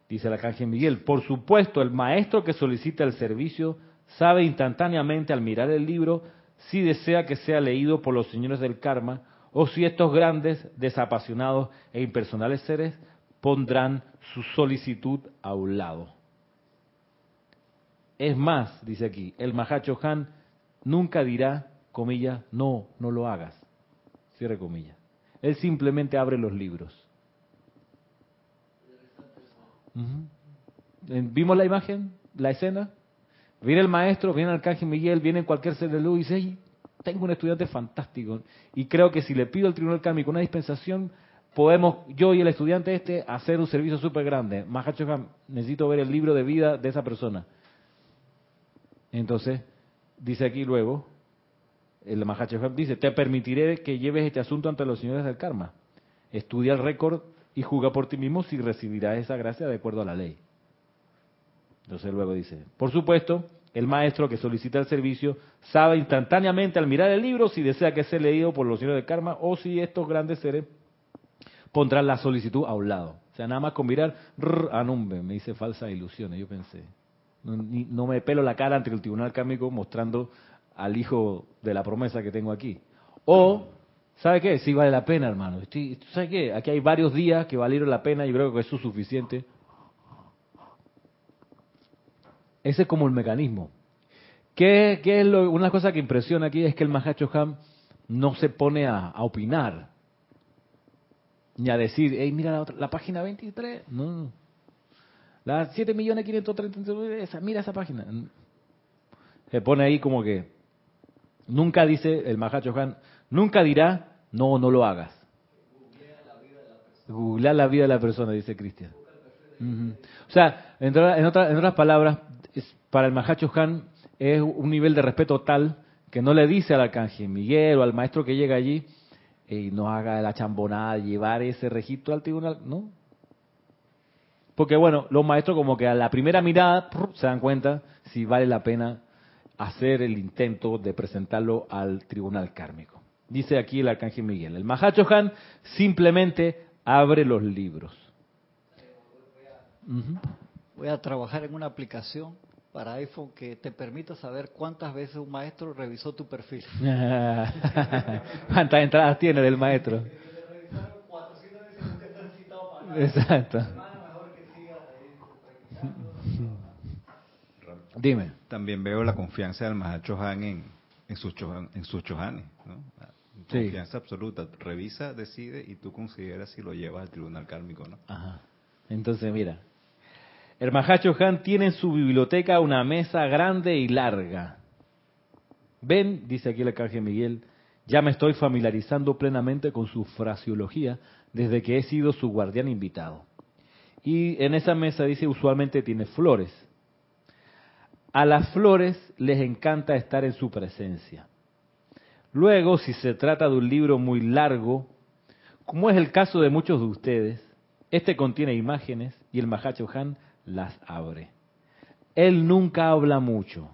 Speaker 1: Dice el arcángel Miguel, por supuesto, el maestro que solicita el servicio sabe instantáneamente al mirar el libro si desea que sea leído por los señores del karma o si estos grandes, desapasionados e impersonales seres pondrán su solicitud a un lado. Es más, dice aquí, el Mahacho Han nunca dirá, comillas, no, no lo hagas. Cierre comillas. Él simplemente abre los libros. ¿Vimos la imagen? ¿La escena? Viene el maestro, viene el arcángel Miguel, viene cualquier ser de luz y dice, tengo un estudiante fantástico. Y creo que si le pido al tribunal kármico una dispensación, podemos, yo y el estudiante este, hacer un servicio súper grande. Mahachohan, necesito ver el libro de vida de esa persona. Entonces, dice aquí luego, el Mahachohan dice, te permitiré que lleves este asunto ante los señores del karma. Estudia el récord y juzga por ti mismo si recibirás esa gracia de acuerdo a la ley. Entonces luego dice, por supuesto, el maestro que solicita el servicio sabe instantáneamente al mirar el libro si desea que sea leído por los señores de karma o si estos grandes seres pondrán la solicitud a un lado. O sea, nada más con mirar, anumbe, me dice falsas ilusiones, yo pensé. No, no, me pelo la cara ante el tribunal kármico mostrando al hijo de la promesa que tengo aquí. O ¿Sabe qué? Sí vale la pena, hermano. ¿Sabe qué? Aquí hay varios días que valieron la pena, yo creo que eso es suficiente. Ese es como el mecanismo. ¿Qué, qué es lo, una cosa que impresiona aquí? Es que el Mahacho Ham no se pone a, opinar, ni a decir, hey, mira la, la página 23. No, La 7.530.000, esa, mira esa página. Se pone ahí como que, nunca dice el Mahacho Han, nunca dirá, no, no lo hagas. Googlear la vida de la persona, dice Cristian. O sea, en, en, otras palabras, para el Mahacho Han es un nivel de respeto tal que no le dice al arcángel Miguel o al maestro que llega allí, y no haga la chambonada, llevar ese registro al tribunal, no. Porque bueno, los maestros como que a la primera mirada se dan cuenta si vale la pena hacer el intento de presentarlo al tribunal kármico dice aquí el arcángel Miguel. El Mahacho Han simplemente abre los libros.
Speaker 5: Voy a trabajar en una aplicación para iPhone que te permita saber cuántas veces un maestro revisó tu perfil.
Speaker 1: ¿Cuántas entradas tiene del maestro? Exacto. Dime.
Speaker 4: También veo la confianza del Mahacho Han en, en sus chohan- en sus chohanes, ¿no?
Speaker 1: Sí.
Speaker 4: Confianza absoluta. Revisa, decide y tú consideras si lo llevas al tribunal kármico, ¿no?
Speaker 1: Ajá. Entonces, mira. El Mahacho Han tiene en su biblioteca una mesa grande y larga. Ven, dice aquí el arcángel Miguel, ya me estoy familiarizando plenamente con su fraseología desde que he sido su guardián invitado. Y en esa mesa dice usualmente tiene flores. A las flores les encanta estar en su presencia. Luego, si se trata de un libro muy largo, como es el caso de muchos de ustedes, este contiene imágenes y el Mahacho Han las abre. Él nunca habla mucho.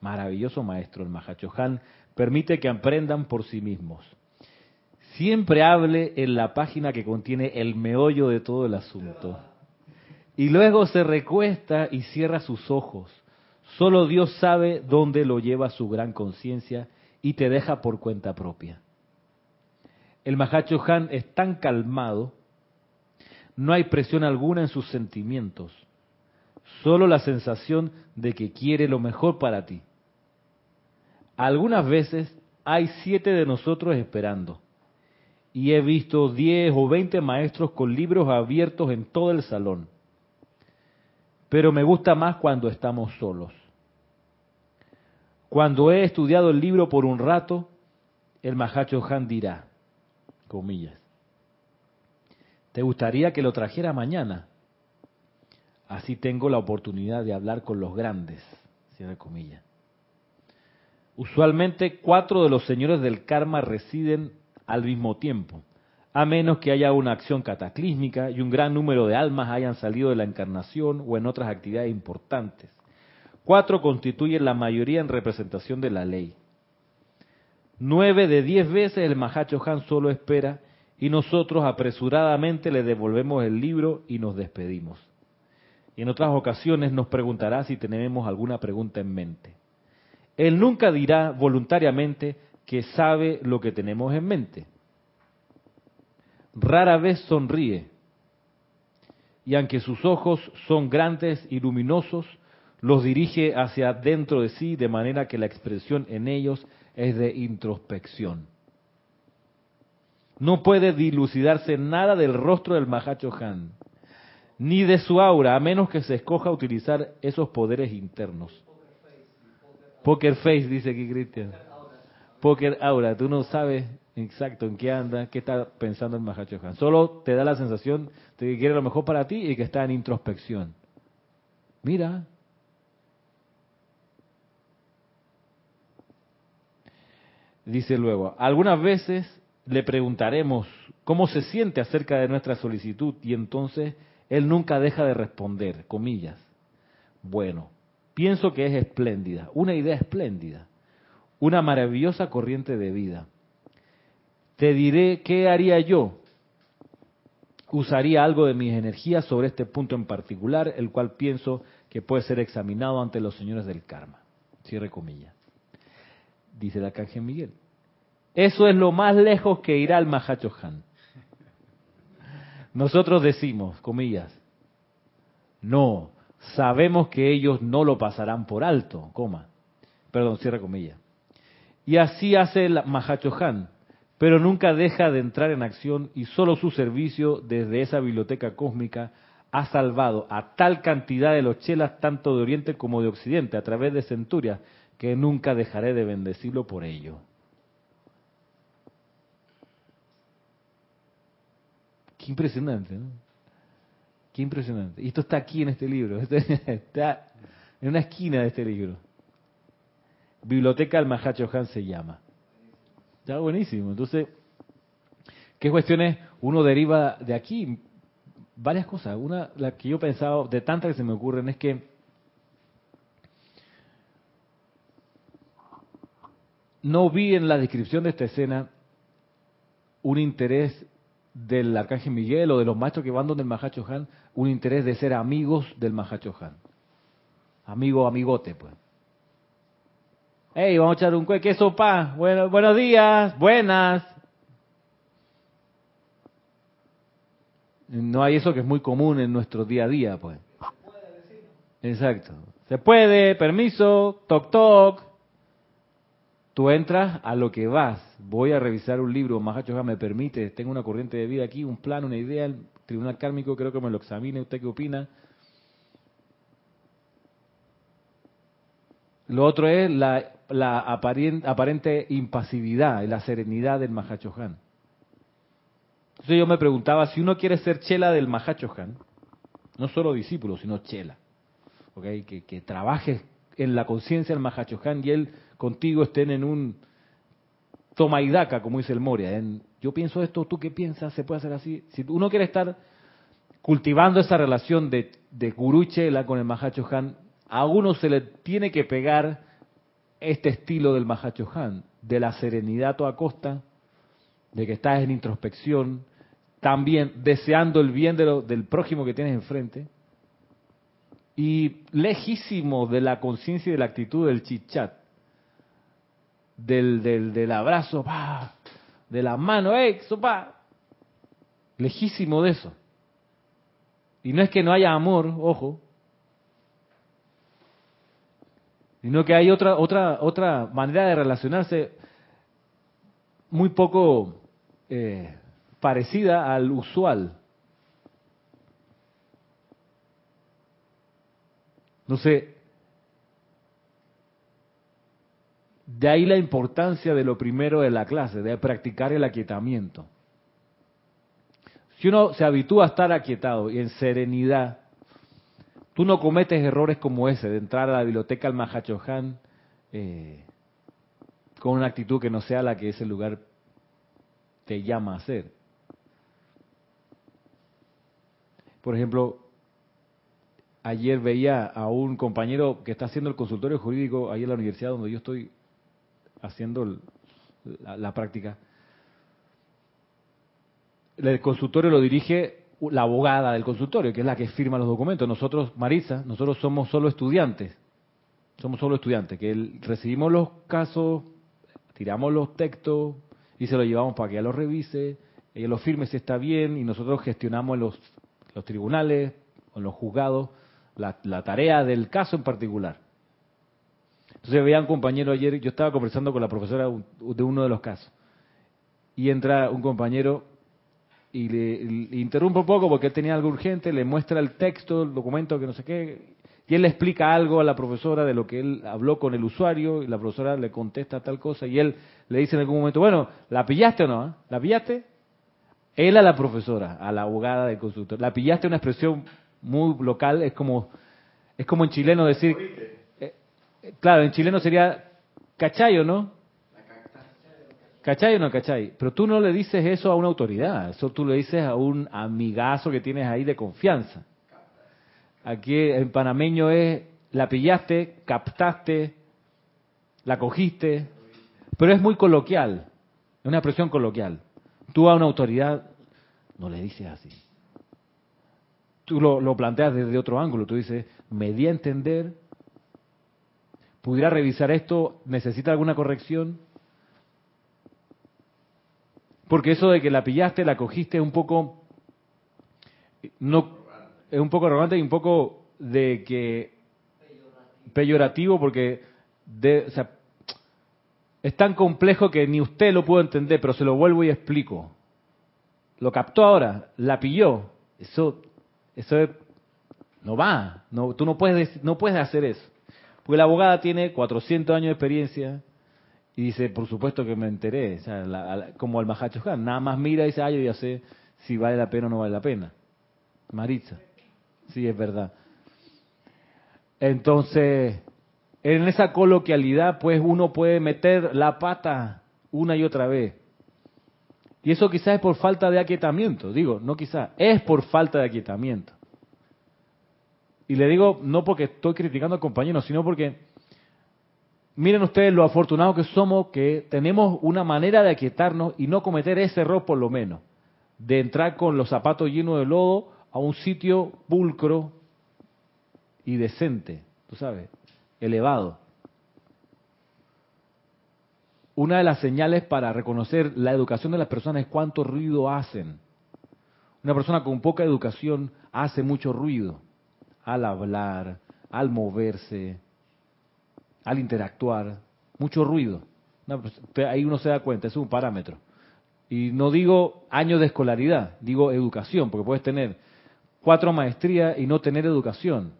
Speaker 1: Maravilloso maestro, el Mahacho Han permite que aprendan por sí mismos. Siempre hable en la página que contiene el meollo de todo el asunto. Y luego se recuesta y cierra sus ojos. Solo Dios sabe dónde lo lleva su gran conciencia y te deja por cuenta propia. El Mahacho Han es tan calmado, no hay presión alguna en sus sentimientos, solo la sensación de que quiere lo mejor para ti. Algunas veces hay siete de nosotros esperando, y he visto diez o veinte maestros con libros abiertos en todo el salón, pero me gusta más cuando estamos solos. Cuando he estudiado el libro por un rato, el Mahacho Han dirá, comillas, ¿te gustaría que lo trajera mañana? Así tengo la oportunidad de hablar con los grandes, cierra comillas. Usualmente cuatro de los señores del karma residen al mismo tiempo, a menos que haya una acción cataclísmica y un gran número de almas hayan salido de la encarnación o en otras actividades importantes. Cuatro constituyen la mayoría en representación de la ley. Nueve de diez veces el Mahacho Han solo espera y nosotros apresuradamente le devolvemos el libro y nos despedimos. Y en otras ocasiones nos preguntará si tenemos alguna pregunta en mente. Él nunca dirá voluntariamente que sabe lo que tenemos en mente. Rara vez sonríe. Y aunque sus ojos son grandes y luminosos, los dirige hacia dentro de sí de manera que la expresión en ellos es de introspección. No puede dilucidarse nada del rostro del Mahacho Han, ni de su aura, a menos que se escoja utilizar esos poderes internos. Poker face, dice aquí Cristian. Poker aura, tú no sabes exacto en qué anda, qué está pensando el Mahacho Han. Solo te da la sensación de que quiere lo mejor para ti y que está en introspección. Mira, Dice luego, algunas veces le preguntaremos cómo se siente acerca de nuestra solicitud y entonces él nunca deja de responder, comillas. Bueno, pienso que es espléndida, una idea espléndida, una maravillosa corriente de vida. Te diré qué haría yo. Usaría algo de mis energías sobre este punto en particular, el cual pienso que puede ser examinado ante los señores del karma. Cierre comillas dice el arcángel Miguel. Eso es lo más lejos que irá el Mahacho Han. Nosotros decimos, comillas, no, sabemos que ellos no lo pasarán por alto, coma, perdón, cierra comillas. Y así hace el Mahacho Han, pero nunca deja de entrar en acción y solo su servicio desde esa biblioteca cósmica ha salvado a tal cantidad de los chelas tanto de Oriente como de Occidente a través de centurias que nunca dejaré de bendecirlo por ello. Qué impresionante, ¿no? Qué impresionante. Y esto está aquí en este libro, está en una esquina de este libro. Biblioteca del Mahacho Han se llama. Está buenísimo. Entonces, ¿qué cuestiones uno deriva de aquí? Varias cosas. Una, la que yo he pensado, de tantas que se me ocurren, es que no vi en la descripción de esta escena un interés del Arcángel Miguel o de los maestros que van donde el Mahacho Han, un interés de ser amigos del Mahacho Han. Amigo, amigote, pues. Hey, vamos a echar un cue, ¿qué sopa? Bueno, buenos días, buenas. No hay eso que es muy común en nuestro día a día, pues. Exacto. Se puede, permiso, toc toc. Tú entras a lo que vas. Voy a revisar un libro, Mahacho me permite, tengo una corriente de vida aquí, un plan, una idea, el tribunal kármico creo que me lo examine, ¿usted qué opina? Lo otro es la, aparien- aparente impasividad, la serenidad del Mahachohan. Entonces yo me preguntaba, si uno quiere ser chela del Mahachohan, no solo discípulo, sino chela, ¿ok? que, que trabajes en la conciencia del Mahachohan y él contigo estén en un toma y daca, como dice el Moria. en, yo pienso esto, ¿tú qué piensas? ¿Se puede hacer así? Si uno quiere estar cultivando esa relación de, de gurú y chela con el Mahachohan, a uno se le tiene que pegar este estilo del Mahachohan, de la serenidad a toda costa, de que estás en introspección, también deseando el bien del prójimo que tienes enfrente, y lejísimo de la conciencia y de la actitud del chit-chat, del, del, del abrazo, pa, de la mano, ¡eh, sopa! Lejísimo de eso. Y no es que no haya amor, ojo, sino que hay otra otra otra manera de relacionarse muy poco eh, parecida al usual. No sé, de ahí la importancia de lo primero de la clase, de practicar el aquietamiento. Si uno se habitúa a estar aquietado y en serenidad, tú no cometes errores como ese, de entrar a la biblioteca al Mahachohan eh, con una actitud que no sea la que ese lugar te llama a hacer. Por ejemplo, ayer veía a un compañero que está haciendo el consultorio jurídico ahí en la universidad donde yo estoy haciendo la, práctica. El consultorio lo dirige la abogada del consultorio, que es la que firma los documentos. Nosotros, Marisa, nosotros somos solo estudiantes. Somos solo estudiantes, que recibimos los casos, tiramos los textos y se los llevamos para que ella los revise, ella los firme si está bien y nosotros gestionamos en los, los tribunales, en los juzgados, la, la tarea del caso en particular. Entonces veía un compañero ayer, yo estaba conversando con la profesora de uno de los casos, y entra un compañero y le, interrumpe un poco porque él tenía algo urgente, le muestra el texto, el documento, que no sé qué, y él le explica algo a la profesora de lo que él habló con el usuario, y la profesora le contesta tal cosa, y él le dice en algún momento, bueno, ¿la pillaste o no? ah? ¿La pillaste? Él a la profesora, a la abogada del consultor. ¿La pillaste? Una expresión muy local, es como, es como en chileno decir, claro, en chileno sería cachayo, ¿no? ¿Cachai o no cachai? Pero tú no le dices eso a una autoridad, eso tú le dices a un amigazo que tienes ahí de confianza. Aquí en panameño es, la pillaste, captaste, la cogiste, pero es muy coloquial, es una expresión coloquial. Tú a una autoridad no le dices así. Tú lo, lo planteas desde otro ángulo, tú dices, me di a entender, pudiera revisar esto, necesita alguna corrección, porque eso de que la pillaste, la cogiste es un poco no es un poco arrogante y un poco de que peyorativo porque de, o sea, es tan complejo que ni usted lo puede entender, pero se lo vuelvo y explico. Lo captó ahora, la pilló. Eso eso es- no va, no tú no puedes no puedes hacer eso. Porque la abogada tiene 400 años de experiencia, y dice, por supuesto que me enteré, o sea, la- como al Mahacho nada más mira y dice, ah, yo ya sé si vale la pena o no vale la pena. Maritza, sí, es verdad. Entonces, en esa coloquialidad, pues uno puede meter la pata una y otra vez. Y eso quizás es por falta de aquietamiento, digo, no quizás, es por falta de aquietamiento. Y le digo, no porque estoy criticando al compañero, sino porque Miren ustedes lo afortunados que somos que tenemos una manera de aquietarnos y no cometer ese error por lo menos, de entrar con los zapatos llenos de lodo a un sitio pulcro y decente, tú sabes, elevado. Una de las señales para reconocer la educación de las personas es cuánto ruido hacen. Una persona con poca educación hace mucho ruido al hablar, al moverse, al interactuar, mucho ruido. Pues, ahí uno se da cuenta, es un parámetro. Y no digo años de escolaridad, digo educación, porque puedes tener cuatro maestrías y no tener educación.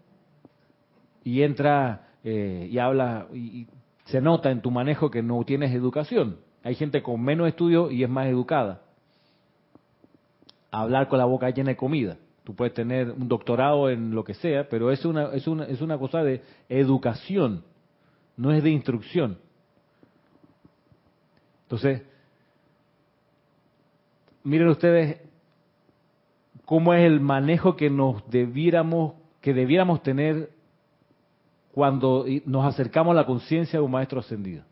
Speaker 1: Y entra eh, y habla y, y se nota en tu manejo que no tienes educación. Hay gente con menos estudio y es más educada. Hablar con la boca llena de comida. Tú puedes tener un doctorado en lo que sea, pero es una, es una, es una cosa de educación, no es de instrucción. Entonces, miren ustedes cómo es el manejo que nos debiéramos, que debiéramos tener cuando nos acercamos a la conciencia de un maestro ascendido,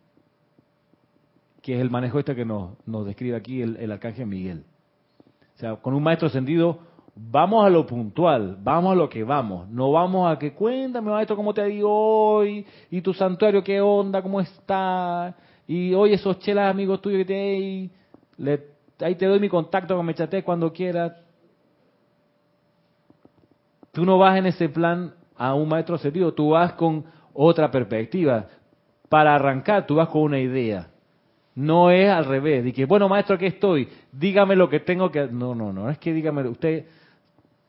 Speaker 1: que es el manejo este que nos, nos describe aquí el, el arcángel Miguel. O sea, con un maestro ascendido vamos a lo puntual, vamos a lo que vamos, no vamos a que cuéntame maestro cómo te ha hoy y tu santuario qué onda, cómo está y hoy esos chelas amigos tuyos que te ahí, le, ahí te doy mi contacto que me chatees cuando quieras. Tú no vas en ese plan a un maestro ascendido, tú vas con otra perspectiva. Para arrancar, tú vas con una idea. No es al revés, de que, bueno, maestro, aquí estoy, dígame lo que tengo que... No, no, no, es que dígame, usted,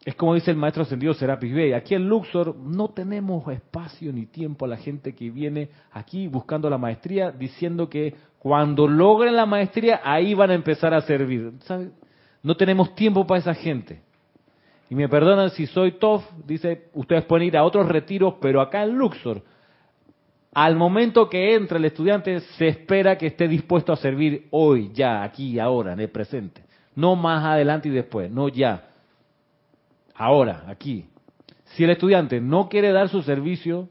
Speaker 1: es como dice el maestro ascendido Serapis Bey, aquí en Luxor no tenemos espacio ni tiempo a la gente que viene aquí buscando la maestría, diciendo que cuando logren la maestría, ahí van a empezar a servir. No tenemos tiempo para esa gente. Y me perdonan si soy tough, dice, ustedes pueden ir a otros retiros, pero acá en Luxor, al momento que entra el estudiante, se espera que esté dispuesto a servir hoy, ya, aquí, ahora, en el presente. No más adelante y después, no ya. Ahora, aquí. Si el estudiante no quiere dar su servicio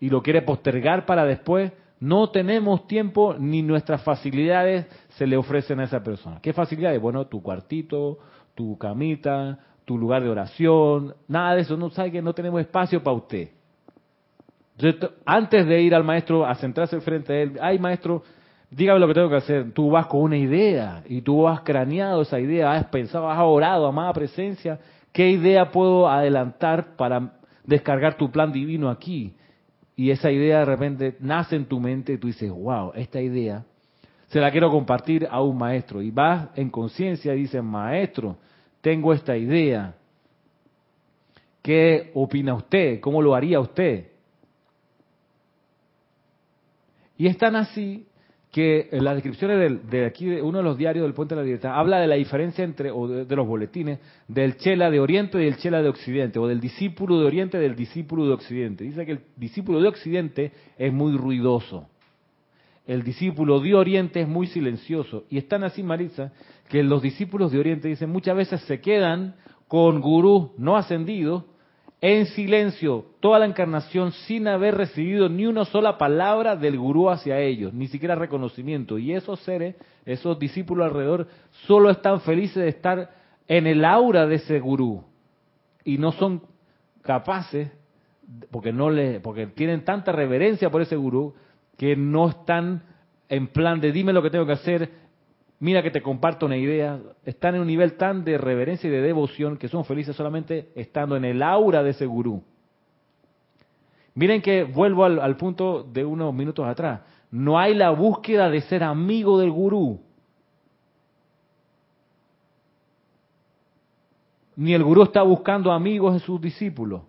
Speaker 1: y lo quiere postergar para después, no tenemos tiempo ni nuestras facilidades se le ofrecen a esa persona. ¿Qué facilidades? Bueno, tu cuartito, tu camita, tu lugar de oración, nada de eso. No sabe que no tenemos espacio para usted. Antes de ir al maestro a centrarse frente a él, ay maestro, dígame lo que tengo que hacer. Tú vas con una idea y tú has craneado esa idea, has pensado, has orado, amada presencia. ¿Qué idea puedo adelantar para descargar tu plan divino aquí? Y esa idea de repente nace en tu mente y tú dices, wow, esta idea se la quiero compartir a un maestro. Y vas en conciencia y dices, maestro, tengo esta idea. ¿Qué opina usted? ¿Cómo lo haría usted? Y es tan así que en las descripciones del- de, aquí, de uno de los diarios del Puente de la Libertad, habla de la diferencia entre, o de, de los boletines, del Chela de Oriente y el Chela de Occidente, o del discípulo de Oriente y del discípulo de Occidente. Dice que el discípulo de Occidente es muy ruidoso. El discípulo de Oriente es muy silencioso. Y están así, Marisa, que los discípulos de Oriente, dicen, muchas veces se quedan con gurús no ascendidos, en silencio, toda la encarnación, sin haber recibido ni una sola palabra del gurú hacia ellos, ni siquiera reconocimiento. Y esos seres, esos discípulos alrededor, solo están felices de estar en el aura de ese gurú. Y no son capaces, porque, no le, porque tienen tanta reverencia por ese gurú, que no están en plan de dime lo que tengo que hacer, mira que te comparto una idea, están en un nivel tan de reverencia y de devoción que son felices solamente estando en el aura de ese gurú. Miren que vuelvo al, al punto de unos minutos atrás, no hay la búsqueda de ser amigo del gurú. Ni el gurú está buscando amigos en sus discípulos.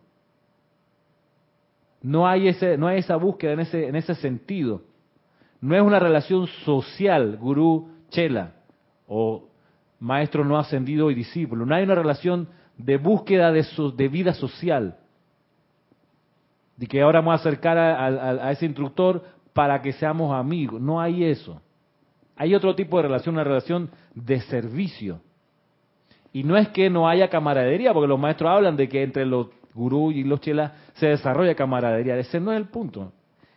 Speaker 1: No hay, ese, no hay esa búsqueda en ese, en ese sentido. No es una relación social, gurú chela o maestro no ascendido y discípulo. No hay una relación de búsqueda de, de vida social. De que ahora vamos a acercar a, a- a ese instructor para que seamos amigos. No hay eso. Hay otro tipo de relación, una relación de servicio. Y no es que no haya camaradería, porque los maestros hablan de que entre los gurús y los chelas se desarrolla camaradería. Ese no es el punto.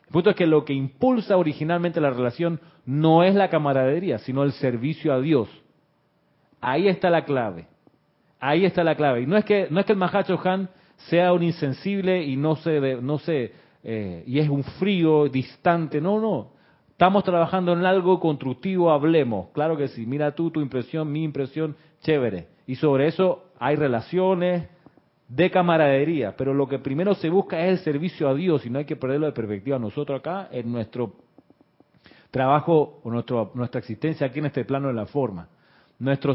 Speaker 1: El punto es que lo que impulsa originalmente la relación no es la camaradería, sino el servicio a Dios. Ahí está la clave. Ahí está la clave. Y no es que no es que el Mahacho Han sea un insensible y no se no se eh, y es un frío distante. No, no. Estamos trabajando en algo constructivo, hablemos. Claro que sí. Mira tú tu impresión, mi impresión, chévere. Y sobre eso hay relaciones, de camaradería, pero lo que primero se busca es el servicio a Dios y no hay que perderlo de perspectiva. Nosotros acá, en nuestro trabajo o nuestra existencia aquí en este plano de la forma,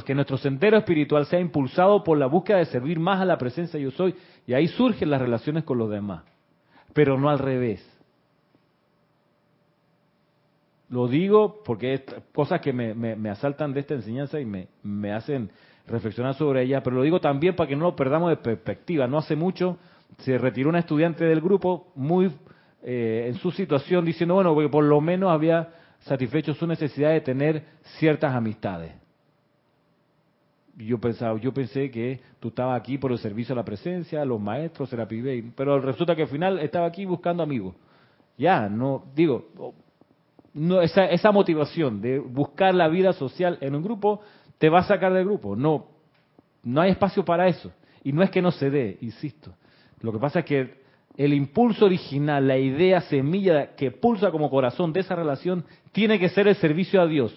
Speaker 1: que nuestro sendero espiritual sea impulsado por la búsqueda de servir más a la presencia yo soy y ahí surgen las relaciones con los demás, pero no al revés. Lo digo porque es cosas que me, me, asaltan de esta enseñanza y me hacen reflexionar sobre ella, pero lo digo también para que no lo perdamos de perspectiva. No hace mucho se retiró una estudiante del grupo muy eh, en su situación diciendo, bueno, que por lo menos había satisfecho su necesidad de tener ciertas amistades. Yo pensaba, yo pensé que tú estabas aquí por el servicio a la presencia, los maestros, era pibe, pero resulta que al final estaba aquí buscando amigos. Ya, no, digo, no, esa, esa motivación de buscar la vida social en un grupo te va a sacar del grupo. No, no hay espacio para eso. Y no es que no se dé, insisto. Lo que pasa es que el impulso original, la idea semilla que pulsa como corazón de esa relación, tiene que ser el servicio a Dios,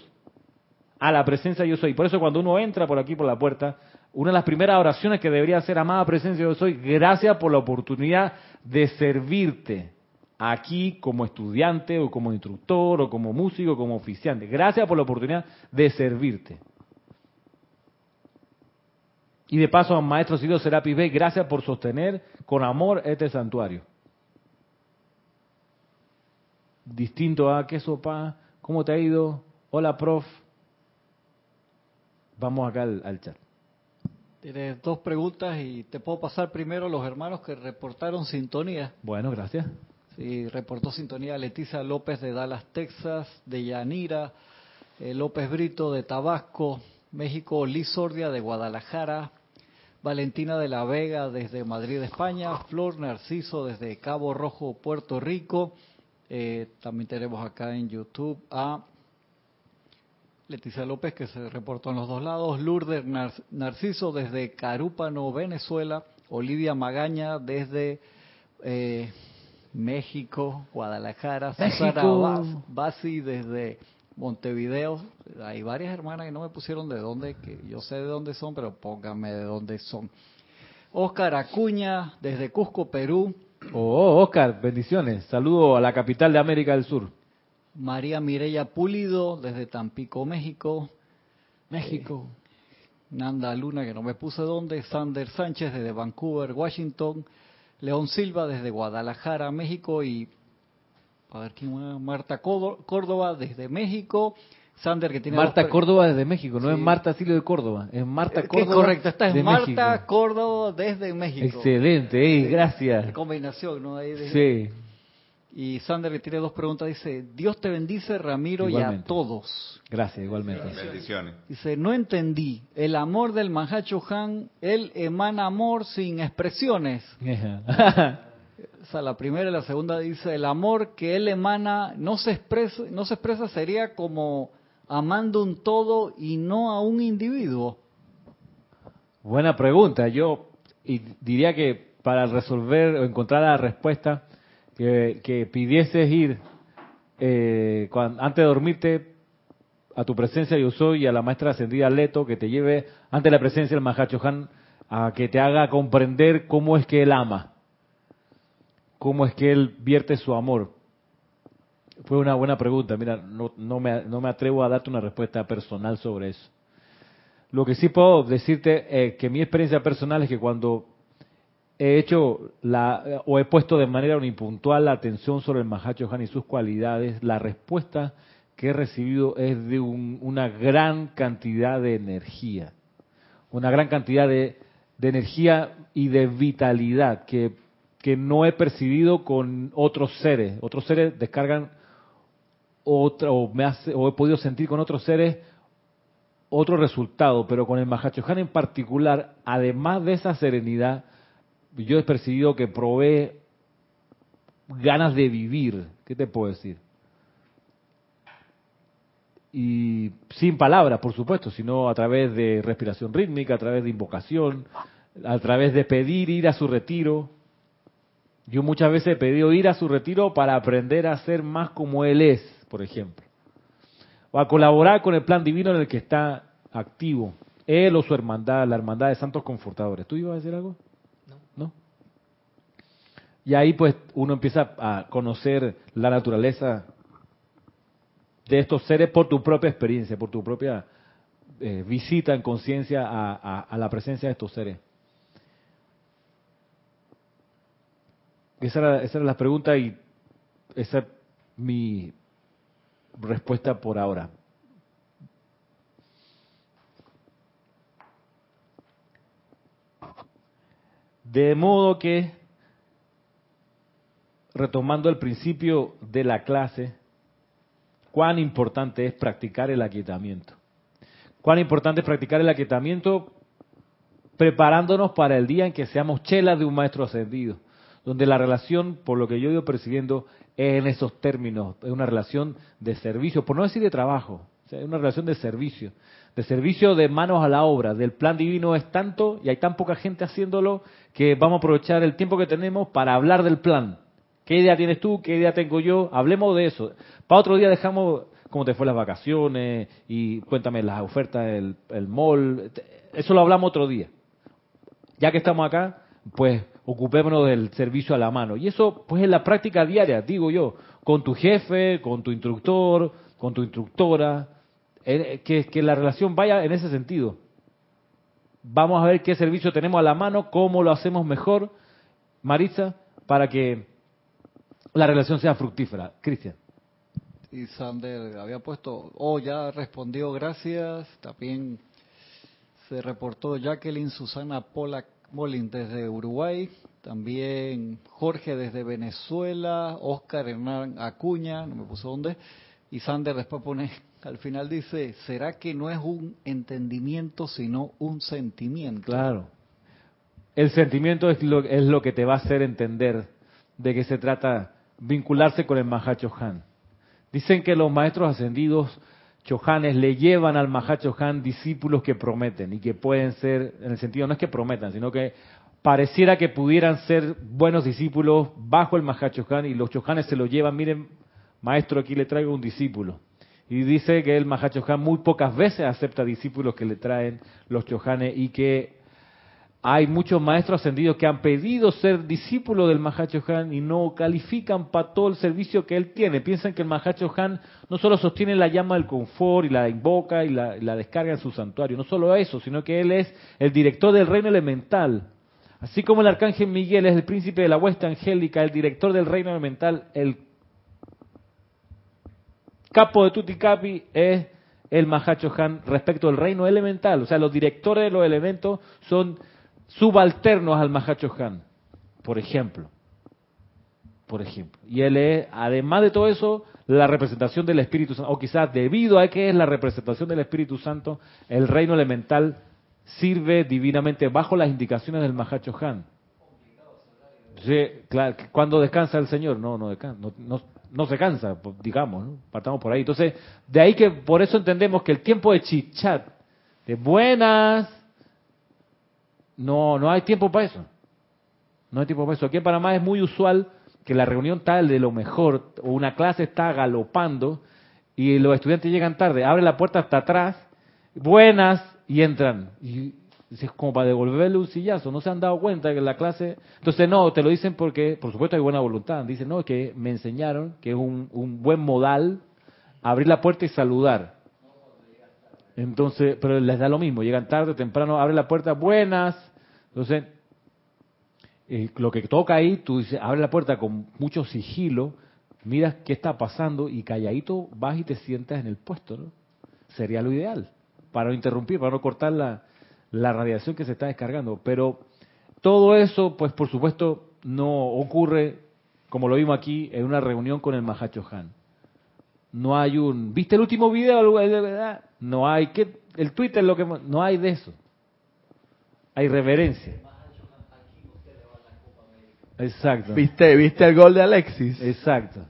Speaker 1: a la presencia yo soy. Por eso cuando uno entra por aquí por la puerta, una de las primeras oraciones que debería hacer, amada presencia yo soy, gracias por la oportunidad de servirte aquí como estudiante o como instructor o como músico o como oficiante. Gracias por la oportunidad de servirte. Y de paso, Maestro Sido Serapis B, gracias por sostener con amor este santuario. Distinto a qué sopa, cómo te ha ido, hola prof. Vamos acá al, al chat.
Speaker 5: Tienes dos preguntas y te puedo pasar primero los hermanos que reportaron sintonía.
Speaker 1: Bueno, gracias.
Speaker 5: Sí, reportó sintonía Leticia López de Dallas, Texas, de Yanira, eh, López Brito de Tabasco, México, Liz Sordia de Guadalajara, Valentina de la Vega desde Madrid, España, Flor Narciso desde Cabo Rojo, Puerto Rico. Eh, también tenemos acá en YouTube a Leticia López que se reportó en los dos lados, Lourdes Narciso desde Carúpano, Venezuela, Olivia Magaña desde eh, México, Guadalajara, Susana Basi desde Montevideo. Hay varias hermanas que no me pusieron de dónde, que yo sé de dónde son, pero póngame de dónde son. Oscar Acuña, desde Cusco, Perú.
Speaker 1: Oh, Oscar, bendiciones. Saludo a la capital de América del Sur.
Speaker 5: María Mireya Pulido, desde Tampico, México.
Speaker 3: México.
Speaker 5: Eh, Nanda Luna, que no me puse dónde. Sander Sánchez, desde Vancouver, Washington. León Silva, desde Guadalajara, México. Y a ver quién Marta Córdoba desde México. Sander que tiene
Speaker 1: Marta Córdoba desde México, no es Marta Silio de Córdoba, es Marta
Speaker 5: eh,
Speaker 1: Córdoba.
Speaker 5: correcto, esta es Marta Córdoba desde México.
Speaker 1: Excelente, gracias.
Speaker 5: combinación, ¿no?
Speaker 1: Sí.
Speaker 5: Y Sander que tiene dos preguntas, dice, Dios te bendice Ramiro y a todos.
Speaker 1: Gracias, igualmente.
Speaker 4: Bendiciones.
Speaker 5: Dice, no entendí, el amor del Mahacho Han, él emana amor sin expresiones. La primera y la segunda dice, el amor que él emana no se expresa, no se expresa sería como amando un todo y no a un individuo.
Speaker 1: Buena pregunta. Yo diría que para resolver o encontrar la respuesta, que, que pidieses ir eh, antes de dormirte a tu presencia yo soy y a la maestra ascendida Leto que te lleve ante la presencia del Mahacho Han a que te haga comprender cómo es que él ama cómo es que él vierte su amor. Fue una buena pregunta. Mira, no, no, me, no me atrevo a darte una respuesta personal sobre eso. Lo que sí puedo decirte es que mi experiencia personal es que cuando he hecho la, o he puesto de manera unipuntual la atención sobre el Mahacho Han y sus cualidades, la respuesta que he recibido es de una gran cantidad de energía, una gran cantidad de, de energía y de vitalidad que que no he percibido con otros seres. Otros seres descargan otra, o, me hace, o he podido sentir con otros seres otro resultado, pero con el Mahachohan en particular, además de esa serenidad, yo he percibido que provee ganas de vivir. ¿Qué te puedo decir? Y sin palabras, por supuesto, sino a través de respiración rítmica, a través de invocación, a través de pedir ir a su retiro, yo muchas veces he pedido ir a su retiro para aprender a ser más como él es, por ejemplo. O a colaborar con el plan divino en el que está activo. Él o su hermandad, la hermandad de santos confortadores. ¿Tú ibas a decir algo?
Speaker 3: No.
Speaker 1: Y ahí pues uno empieza a conocer la naturaleza de estos seres por tu propia experiencia, por tu propia eh, visita en conciencia a, a- a la presencia de estos seres. Esa era, esa era la pregunta y esa es mi respuesta por ahora. De modo que, retomando el principio de la clase, cuán importante es practicar el aquietamiento. Cuán importante es practicar el aquietamiento preparándonos para el día en que seamos chelas de un maestro ascendido, donde la relación, por lo que yo he ido percibiendo, es en esos términos, es una relación de servicio, por no decir de trabajo, es una relación de servicio, de servicio de manos a la obra, del plan divino es tanto y hay tan poca gente haciéndolo que vamos a aprovechar el tiempo que tenemos para hablar del plan. ¿Qué idea tienes tú? ¿Qué idea tengo yo? Hablemos de eso. Para otro día dejamos cómo te fue las vacaciones y cuéntame las ofertas del el mall. Eso lo hablamos otro día. Ya que estamos acá, pues ocupémonos del servicio a la mano. Y eso, pues en la práctica diaria, digo yo, con tu jefe, con tu instructor, con tu instructora, eh, que, la relación vaya en ese sentido. Vamos a ver qué servicio tenemos a la mano, cómo lo hacemos mejor, Marisa, para que la relación sea fructífera. Cristian.
Speaker 5: Y Sander había puesto, oh, ya respondió, gracias. También se reportó Jacqueline Susana Pola Molin desde Uruguay. También Jorge desde Venezuela. Oscar Hernán Acuña, no me puso dónde. Y Sander después pone, al final dice, ¿será que no es un entendimiento sino un sentimiento?
Speaker 1: Claro. El sentimiento es lo, es lo que te va a hacer entender de qué se trata vincularse con el Mahacho Han. Dicen que los maestros ascendidos Chohanes le llevan al Mahacho Han discípulos que prometen y que pueden ser, en el sentido no es que prometan, sino que pareciera que pudieran ser buenos discípulos bajo el Mahacho Han y los Chohanes se lo llevan, miren, maestro, aquí le traigo un discípulo. Y dice que el Mahacho Han muy pocas veces acepta discípulos que le traen los Chohanes y que hay muchos maestros ascendidos que han pedido ser discípulos del Mahacho Han y no califican para todo el servicio que él tiene. Piensan que el Mahacho Han no solo sostiene la llama del confort y la invoca y la, y la descarga en su santuario, no solo eso, sino que él es el director del reino elemental. Así como el arcángel Miguel es el príncipe de la hueste angélica, el director del reino elemental, el capo de Tuticapi es el Mahacho Han respecto al reino elemental. O sea, los directores de los elementos son subalternos al Mahacho Han, por ejemplo. Por ejemplo. Y él es, además de todo eso, la representación del Espíritu Santo, o quizás debido a que es la representación del Espíritu Santo, el reino elemental sirve divinamente bajo las indicaciones del Mahacho Han. Sí, claro, cuando descansa el Señor, no, no descansa, no, no, no se cansa, digamos, partamos por ahí. Entonces, de ahí que por eso entendemos que el tiempo de chichat, de buenas, no, no hay tiempo para eso. No hay tiempo para eso. Aquí en Panamá es muy usual que la reunión tal de lo mejor, o una clase está galopando y los estudiantes llegan tarde, abre la puerta hasta atrás, buenas, y entran. Y es como para devolverle un sillazo, no se han dado cuenta que la clase... Entonces no, te lo dicen porque, por supuesto hay buena voluntad, dicen, no, es que me enseñaron que es un, un buen modal abrir la puerta y saludar. Entonces, pero les da lo mismo, llegan tarde, temprano, abre la puerta, buenas. Entonces, eh, lo que toca ahí, tú dices, abre la puerta con mucho sigilo, miras qué está pasando y calladito vas y te sientas en el puesto, ¿no? Sería lo ideal, para no interrumpir, para no cortar la, la radiación que se está descargando. Pero todo eso, pues por supuesto, no ocurre, como lo vimos aquí, en una reunión con el Mahacho Han. No hay un, ¿viste el último video? No hay, ¿qué? El Twitter lo que, no hay de eso. Hay reverencia. Exacto.
Speaker 2: ¿Viste, ¿Viste el gol de Alexis?
Speaker 1: Exacto.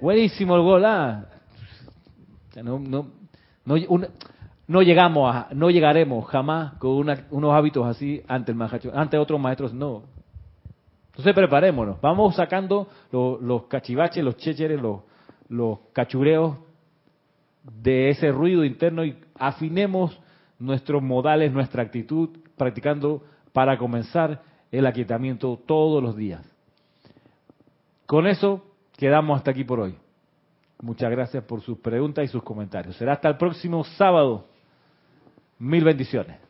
Speaker 1: Buenísimo el gol, ah. No, no, no, una- no llegamos a, no llegaremos jamás con una- unos hábitos así ante el maestro, ante otros maestros, no. Entonces preparémonos, vamos sacando lo- los cachivaches, los chécheres, los, los cachureos de ese ruido interno y afinemos nuestros modales, nuestra actitud, practicando para comenzar el aquietamiento todos los días. Con eso quedamos hasta aquí por hoy. Muchas gracias por sus preguntas y sus comentarios. Será hasta el próximo sábado. Mil bendiciones.